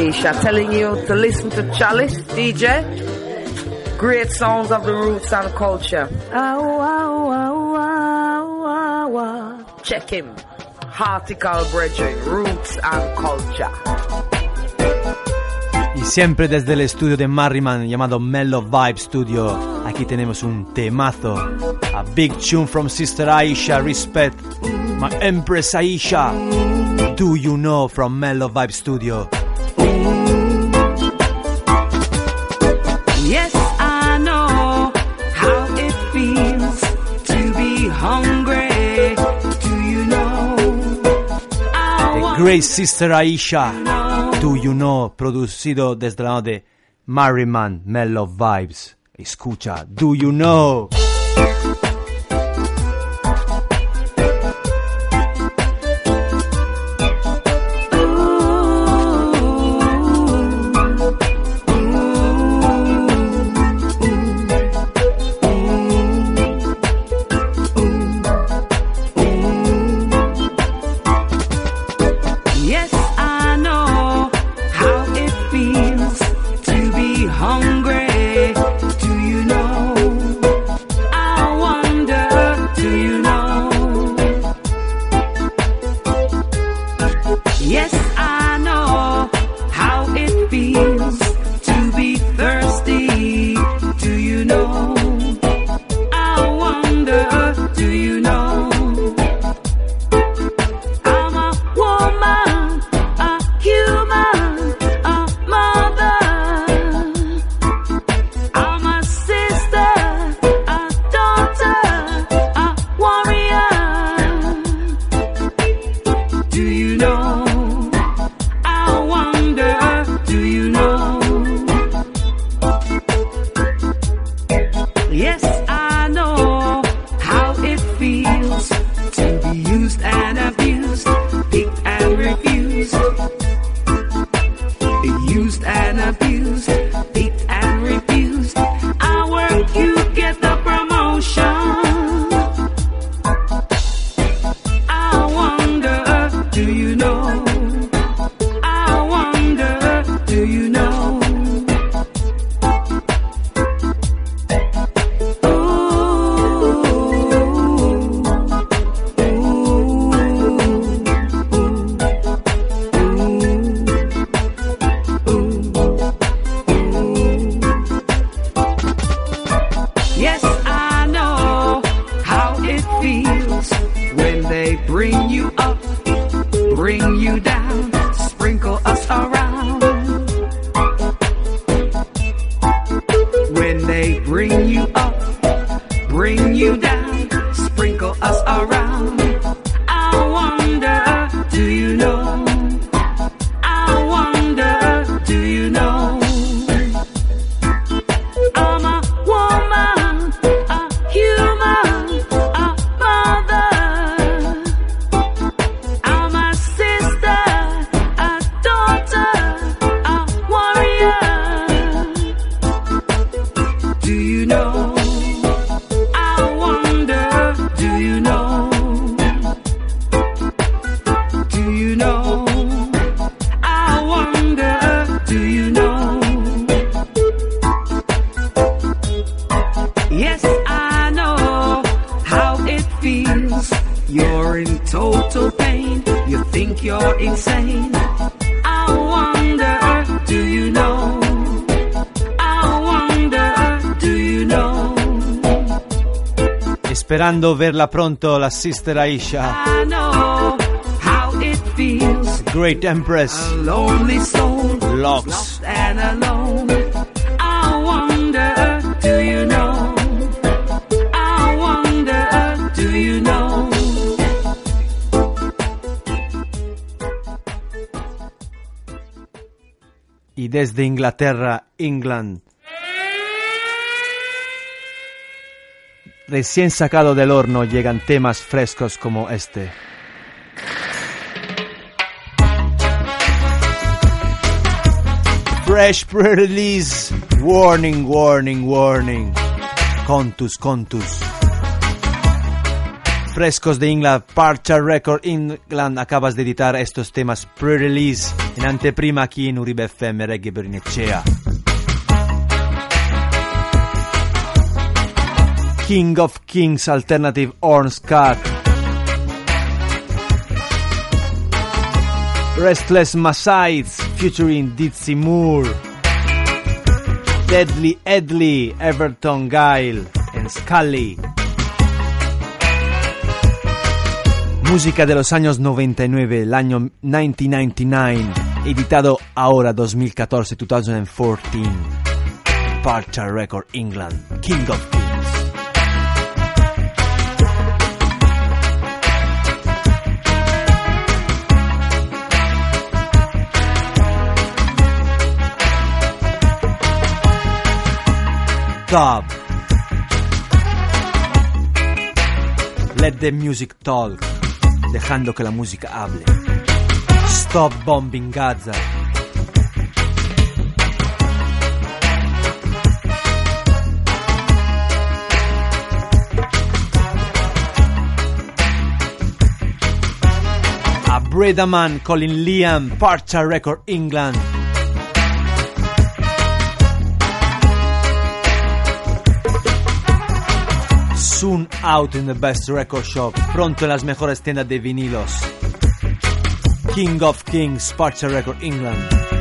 Aisha. Telling you to listen to Chalice DJ. Great songs of the roots and culture. Check him. Hartical Bridging, Roots and Culture. Y siempre desde el estudio de Marryman llamado Mellow Vibe Studio, aquí tenemos un temazo. A big tune from Sister Aisha, respect. My Empress Aisha. Do you know from Mellow Vibe Studio? Yes, I know how it feels to be hungry. Do you know? The great sister Aisha, do you know? Producido desde la de Mariman Melo Vibes. Escucha, do you know? Yes, I know how it feels to be thirsty. Do you know? I wonder, do you know? Quando verrà pronto la sister Aisha. Great Empress. Locks. I Des d'Inghilterra, England. Recién sacado del horno llegan temas frescos como este. Fresh pre-release. Warning, warning, warning. Contus, contus. Frescos de England, Parcha Record England, acabas de editar estos temas pre-release en anteprima aquí en Uribe FM Reggae Bernecea. King of Kings Alternative Orange Cat. Restless Masites featuring Ditsy Moore. Deadly Edley, Everton Guile and Scully. Música de los años 99, el año 1999, editado ahora 2014-2014. Parcha Record England, King of Kings. Top. Let the music talk, dejando que la música hable. Stop bombing Gaza. A Bredaman calling Liam, Partial Record England. Soon out in the best record shop, pronto en las mejores tiendas de vinilos. King of Kings, Parcha Record England.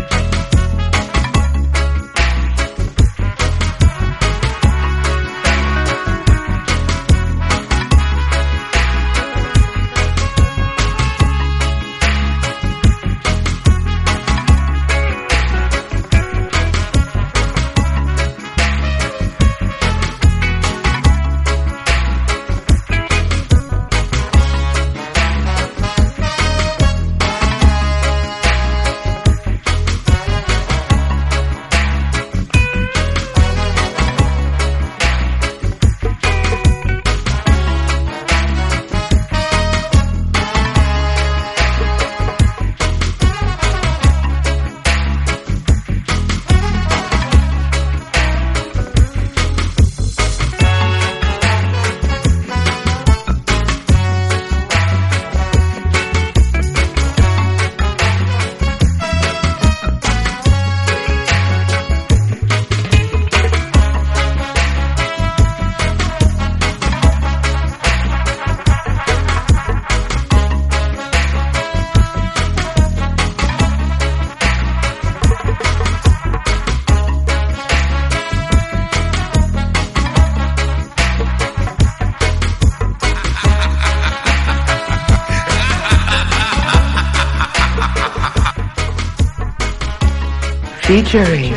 Featuring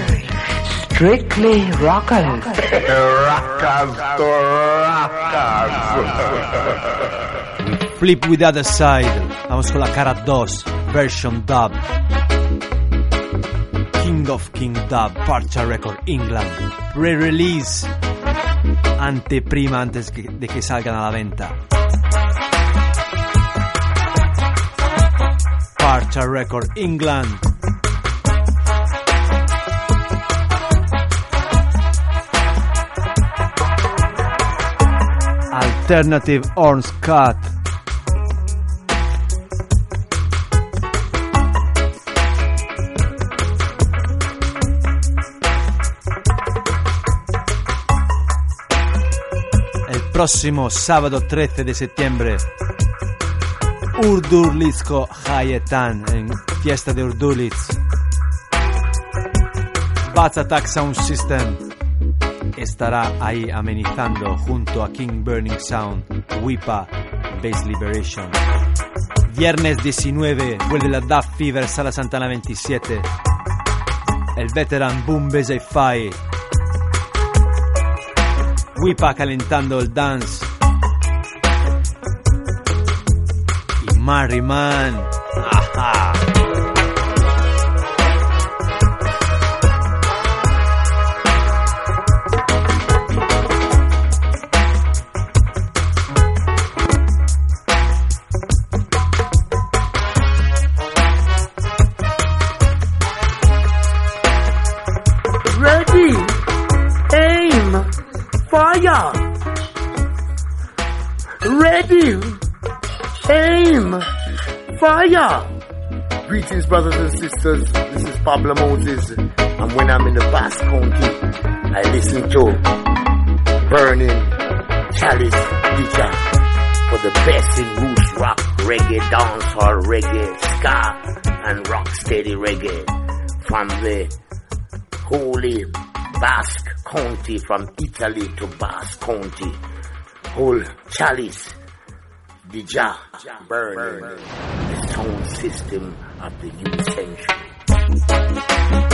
Strictly Rockers. rockers to rockers. Flip with the other side. Vamos con la cara 2, version dub. King of King Dub, Partial Record England. Pre-release. Anteprima antes que- de que salgan a la venta. Partial Record England. Alternative Horns Cut. El próximo sábado 13 de septiembre, Urdurlizko Hayetan en Fiesta de Urdulitz. Bats Attack Sound System estará ahí amenizando junto a King Burning Sound, Wipa, Bass Liberation. Viernes 19 vuelve la Duff Fever, Sala Santana 27. El veteran Boom Bass Fi. Wipa calentando el dance. Y Mary Man. Fire. Greetings, brothers and sisters. This is Pablo Moses, and when I'm in the Basque County, I listen to Burning Chalice DJ for the best in roots rock, reggae, dancehall, reggae, ska, and rock steady reggae from the holy Basque County, from Italy to Basque County. Whole Chalice DJ burning the sound system of the new century.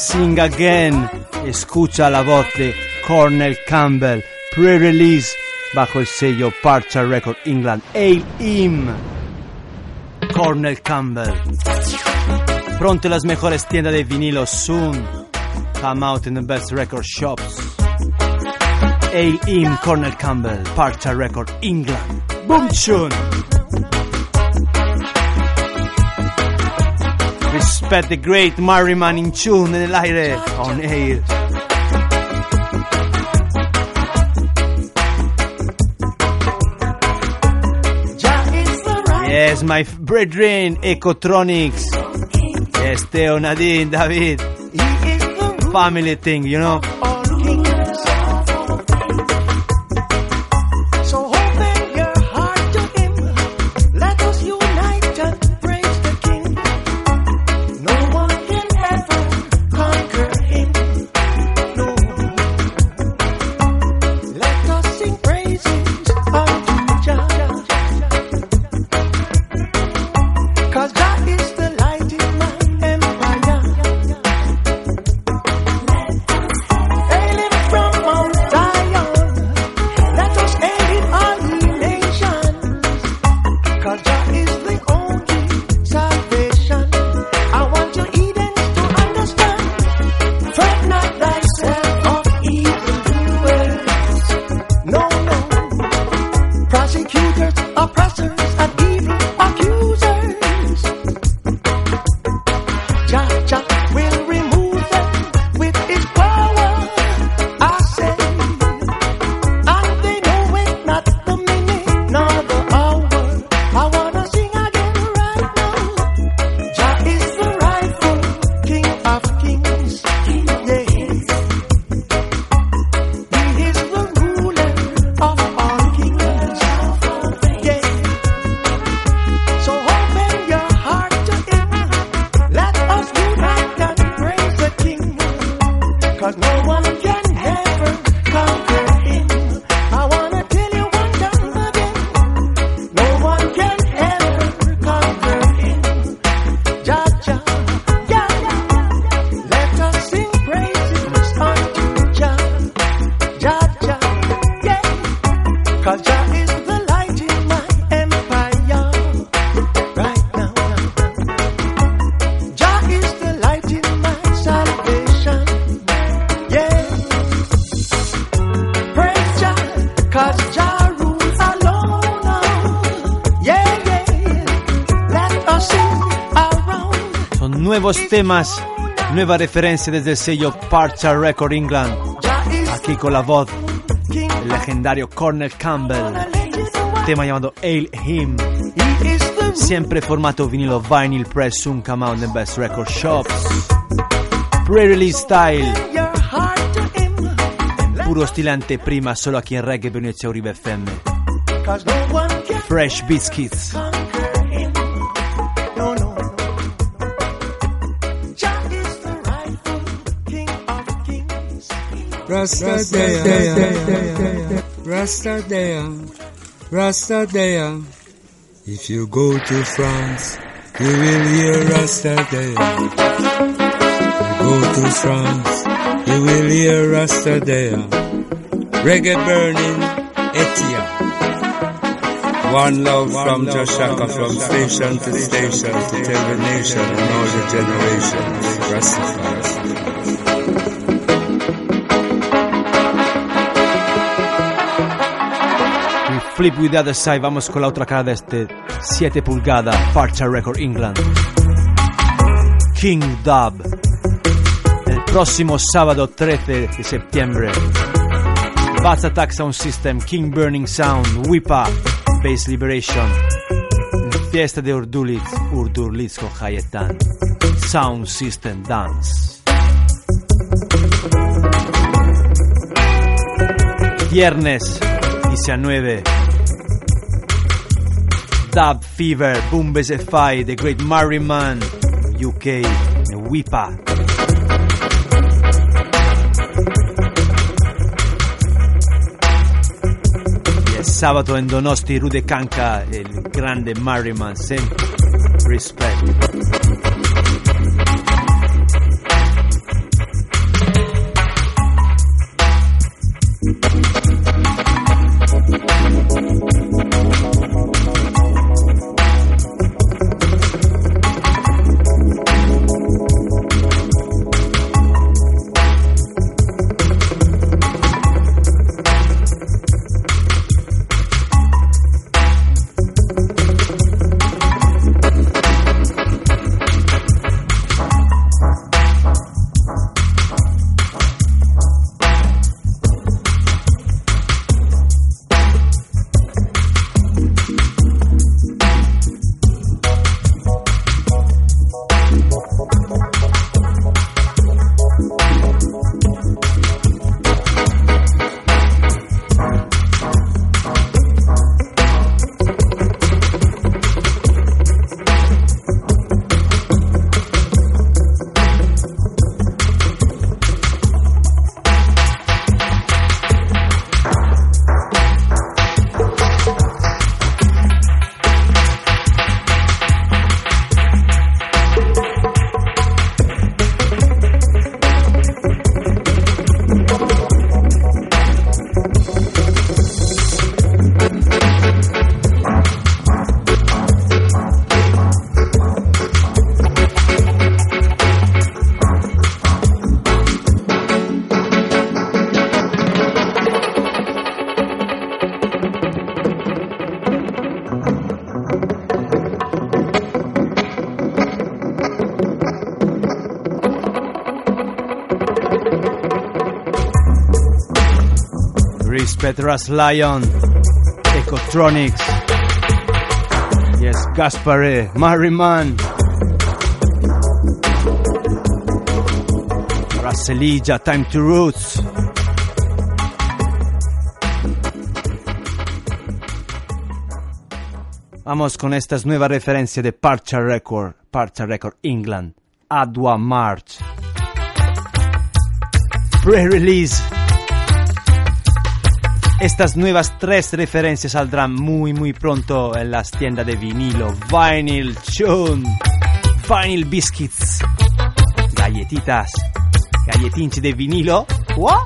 Sing Again. Escucha la voz de Cornel Campbell. Pre-release bajo el sello Parcha Record England. Him. Cornel Campbell. Pronto las mejores tiendas de vinilo soon. Come out in the best record shops. Him, Cornel Campbell. Parcha Record England. Boom tune. Respect the great Merriman in tune el. On air. Yes, my brethren, Ecotronics. Yes, Theo, Nadine, David. Family thing, you know? Nuevos temas, nuevas referencias desde el sello Parcha Record England. Aquí con la voz del legendario Cornel Campbell. Tema llamado Hail Him. Siempre formato vinilo vinyl press soon come out in the best record shops. Pre-release style. Puro stile anteprima solo aquí en Reggae Venezia Uribe FM. Fresh Biscuits. Rasta Dea, Rasta Dea. If you go to France, you will hear Rasta Dea. You go to France, you will hear Rasta Dea. Reggae burning, Etia. One love from Joshaka, from station to station, to the nation and all the generations. Rastafari. Flip with the other side, vamos con la otra cara de este 7 pulgada Parcha Record England. King Dub. El próximo sábado 13 de septiembre. Bass Attack Sound System, King Burning Sound, Whipa, Bass Liberation. Fiesta de Urdulitz, Urdulitz con Hayetan. Sound System Dance. Viernes 19. Dub Fever, Boom Fai, The Great Marryman, UK e Whipa. sabato in Donosti, Rude Kanka e il grande Marryman sempre rispetto Respect Ras Lion, Ecotronics. Yes, Gaspare, Marriman. Raselija, Time to Roots. Vamos con estas nuevas referencias de Parcha Record, Parcha Record England, Adwa March. Pre-release. Estas nuevas tres referencias saldrán muy muy pronto en las tiendas de vinilo. Vinyl Tune, Vinyl Biscuits, galletitas, galletinchi de vinilo. ¿What?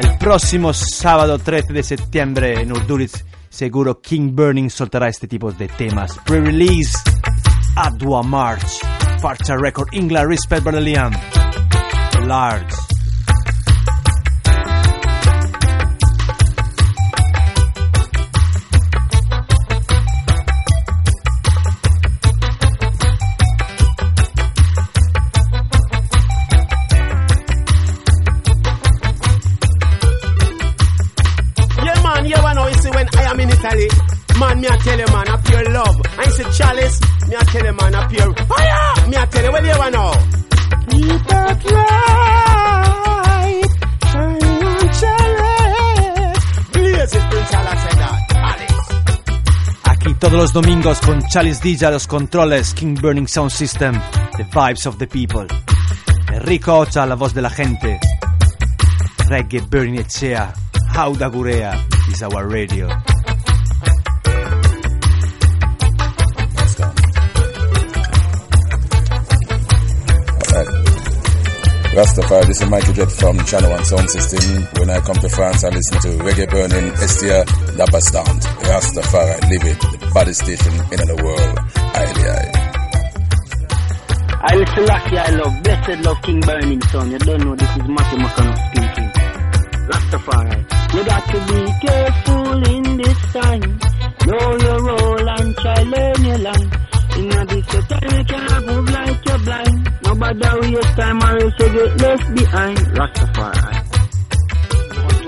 El próximo sábado 13 de septiembre en Urduliz, seguro King Burning soltará este tipo de temas. Pre-release, Adwa March, Parcha Record, England, Respect Liam, Large. Tell you, man, I pure love. I say chalice, me I tell you, man, I pure fire. Me I tell you, well, you know. Keep it right, shine on chalice. Blaze it, Prince Allah said that. Aquí todos los domingos con Chalice DJ a los controles, King Burning Sound System, The Vibes of the People. Enrico Ocha, la voz de la gente. Reggae Burning Echea, Hauda Gurea is our radio. Rastafari, this is Michael Jet from Channel One Sound System. When I come to France, I listen to Reggae Burning, Estia, Dabastant, Rastafari, live it, the baddest station in the world. Aye. I listen lucky, I love, blessed love King Burning Son. You don't know this is Matthew McConnell speaking. Rastafari. You got to be careful in this time. Know your role and try learn your line. In a this time you can't move like Nobody waste time or else get left behind. Rastafari.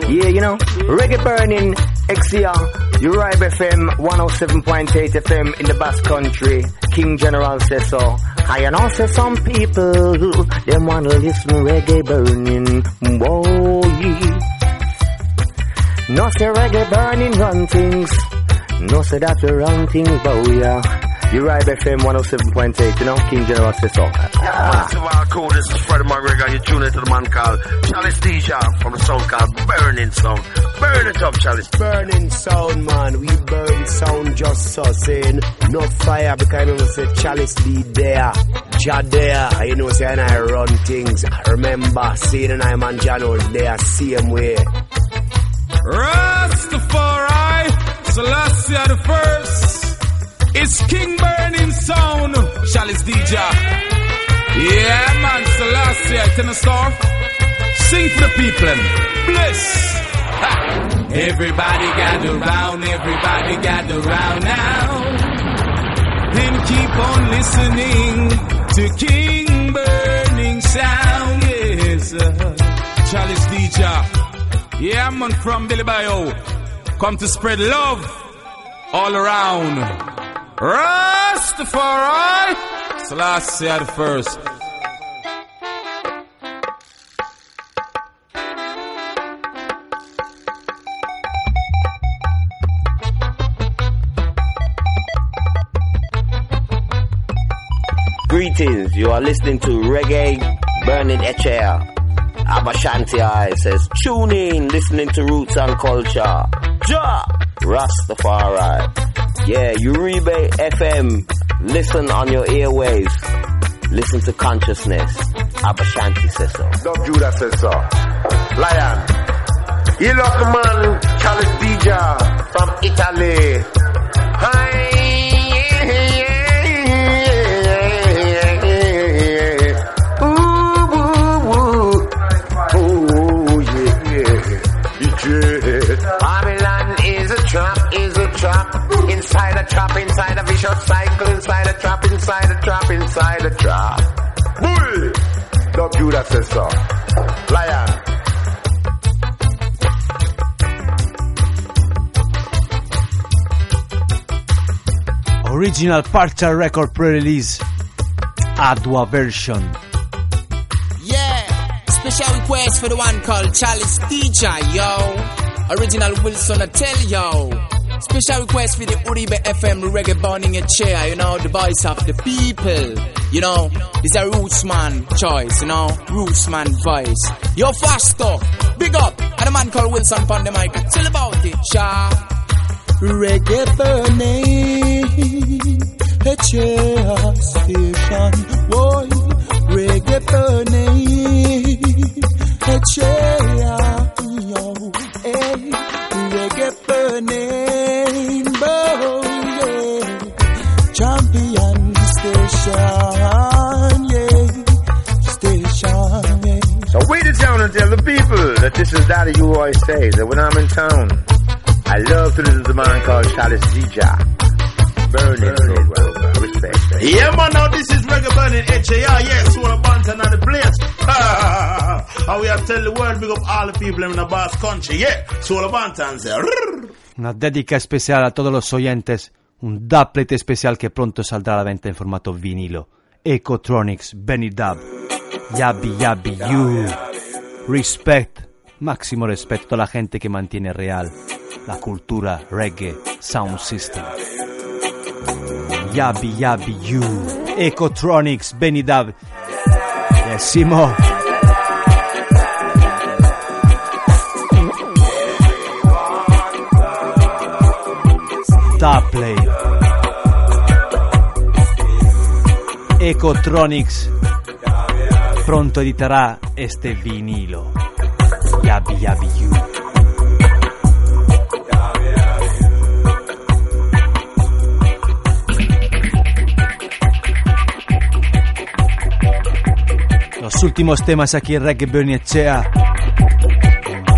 Yeah, you know, reggae burning, XCR, Uribe FM, 107.8 FM in the Basque Country. King General says so. I also some people, them wanna listen reggae burning. Whoa, yeah. No say reggae burning run things. No say that we run things, but we are. Uribe FM 107.8, you know, King General says so. What's up, all cool? This is Freddie McGregor. You're tuning to the man called Chalice DJ from the song called Burning Sound. Burn it up, Chalice. Burning sound, man. We burn sound just so saying no fire because I remember say chalice be there. Jah there. You know, say and I run things. Remember seeing and I man John was there same way. Rastafari, Selassie the first. It's King Burning Sound, Chalice DJ. Yeah, man, Selassie, ten star. Sing for the people. Ha. Everybody gather round, everybody gather round now. And keep on listening to King Burning Sound. Yes, Chalice DJ. Yeah, man, from Billy Bio. Come to spread love all around. Rastafari. Selassie the first. Greetings, you are listening to Reggae Burning Etxea. Aba Shanti-I says, tune in, listening to Roots and Culture. Ja! Rastafari. Yeah, Uribe FM. Listen on your airwaves. Listen to consciousness. Aba Shanti says so. Dub Judah says so. Lion. Chalice DJ from Italy. Hi. inside a trap, inside a vicious cycle, inside a trap, inside a trap, inside a trap. Bull! Dub Judah says so. Lion. Original Partial record pre-release Adwa version Yeah Special request for the one called Charlie's Teacher yo Original Wilson I tell yo Special request for the Uribe FM reggae burning a chair, you know, the voice of the people. You know, it's a rootsman choice, you know, rootsman voice. Yo, faster, big up, and a man called Wilson on the mic. Tell about it, Sha. Reggae burning, a chair station, boy. Reggae burning, a chair, that this is Daddy you always say that when I'm in town, I love to listen to a man called Chalice DJ. Burning, program. Respect. Yeah, man, now this is Reggae Burning HAR, yes, Soul of Bantan and the place. and we have to tell the world, big up all the people in the Basque country, yeah, Soul of Bantan say, "Rrrr." Una dedica especial a todos los oyentes. Un dubplate especial que pronto saldrá a la venta en formato vinilo. Ecotronics, Benny Dub. Yabi Yabi You. Respect. Máximo respeto a la gente que mantiene real la cultura reggae sound system. Yabi Yabi You. Ecotronics. Yes, Simo. Dubplate. Ecotronics pronto editerà este vinilo. Yabi Yabi You. Los últimos temas aquí en Reggae Bernicea.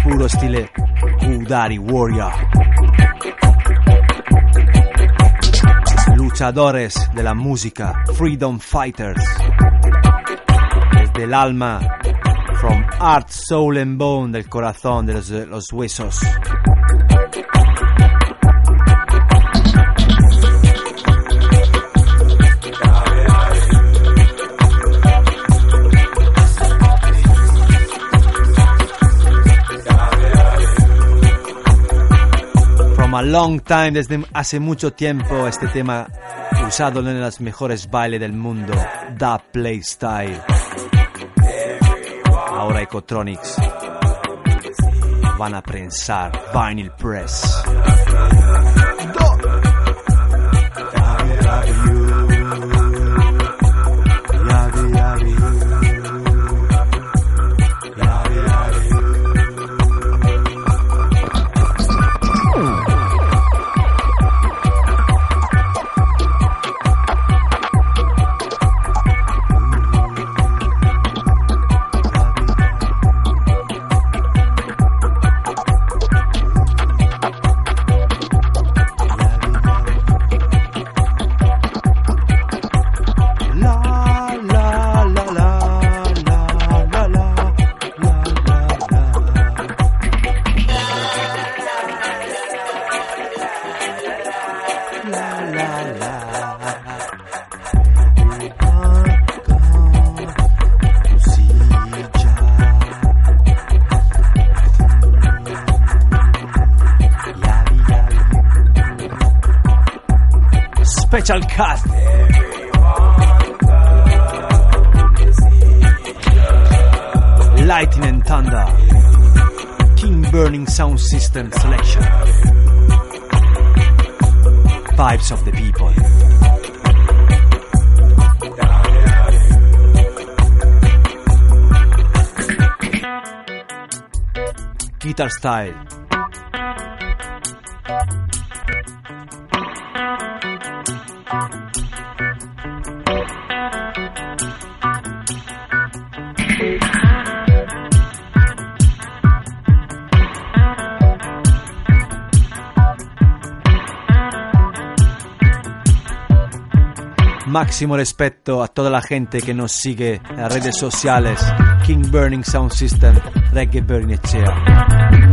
Puro estile Udari Warrior. Luchadores de la música, Freedom Fighters. Desde el alma, Art, Soul and Bone, del corazón, de los, huesos. From a long time, desde hace mucho tiempo, este tema usado en las mejores bailes del mundo, Da Play Style. Ahora Ecotronics van a prensar Vinyl Press. System Selection. Vibes of the People. Guitar style. Máximo respeto a toda la gente que nos sigue en las redes sociales. King Burning Sound System, Reggae Burning Echea.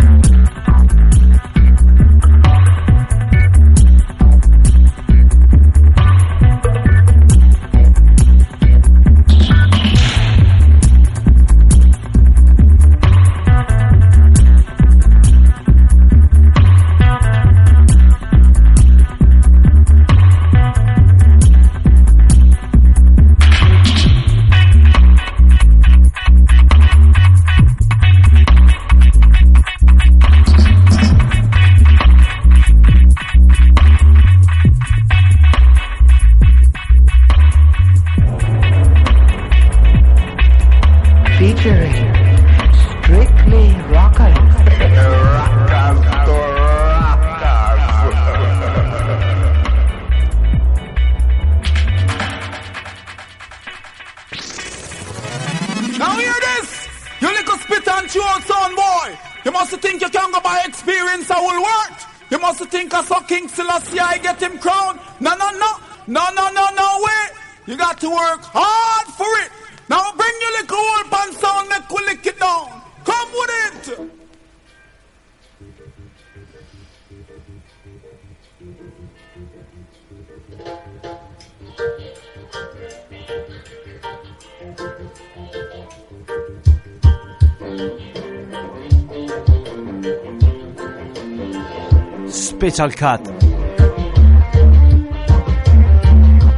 Cut.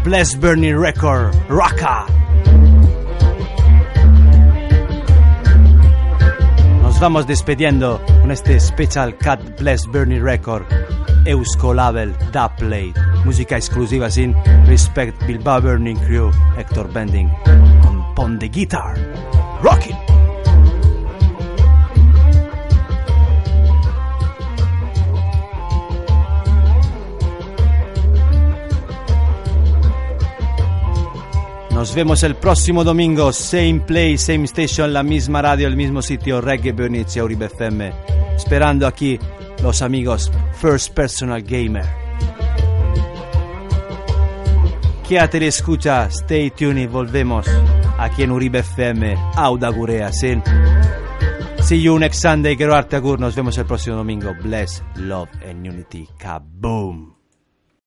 Bless Burning Record, Raka. Nos vamos despidiendo con este Special Cut Bless Burning Record, Eusko Label, Da Plate. Música exclusiva sin Respect Bilbao Burning Crew, Hector Bending, on Pon the Guitar. Rockin'! Nos vemos el próximo domingo, same place, same station, la misma radio, el mismo sitio, Reggae Bonicia Uribe FM. Esperando aquí los amigos First Personal Gamer. Quédate y escucha, stay tuned y volvemos aquí en Uribe FM, Auda Gurea, sin. See you next Sunday, quiero arte agur, nos vemos el próximo domingo. Bless, love and unity. Kaboom.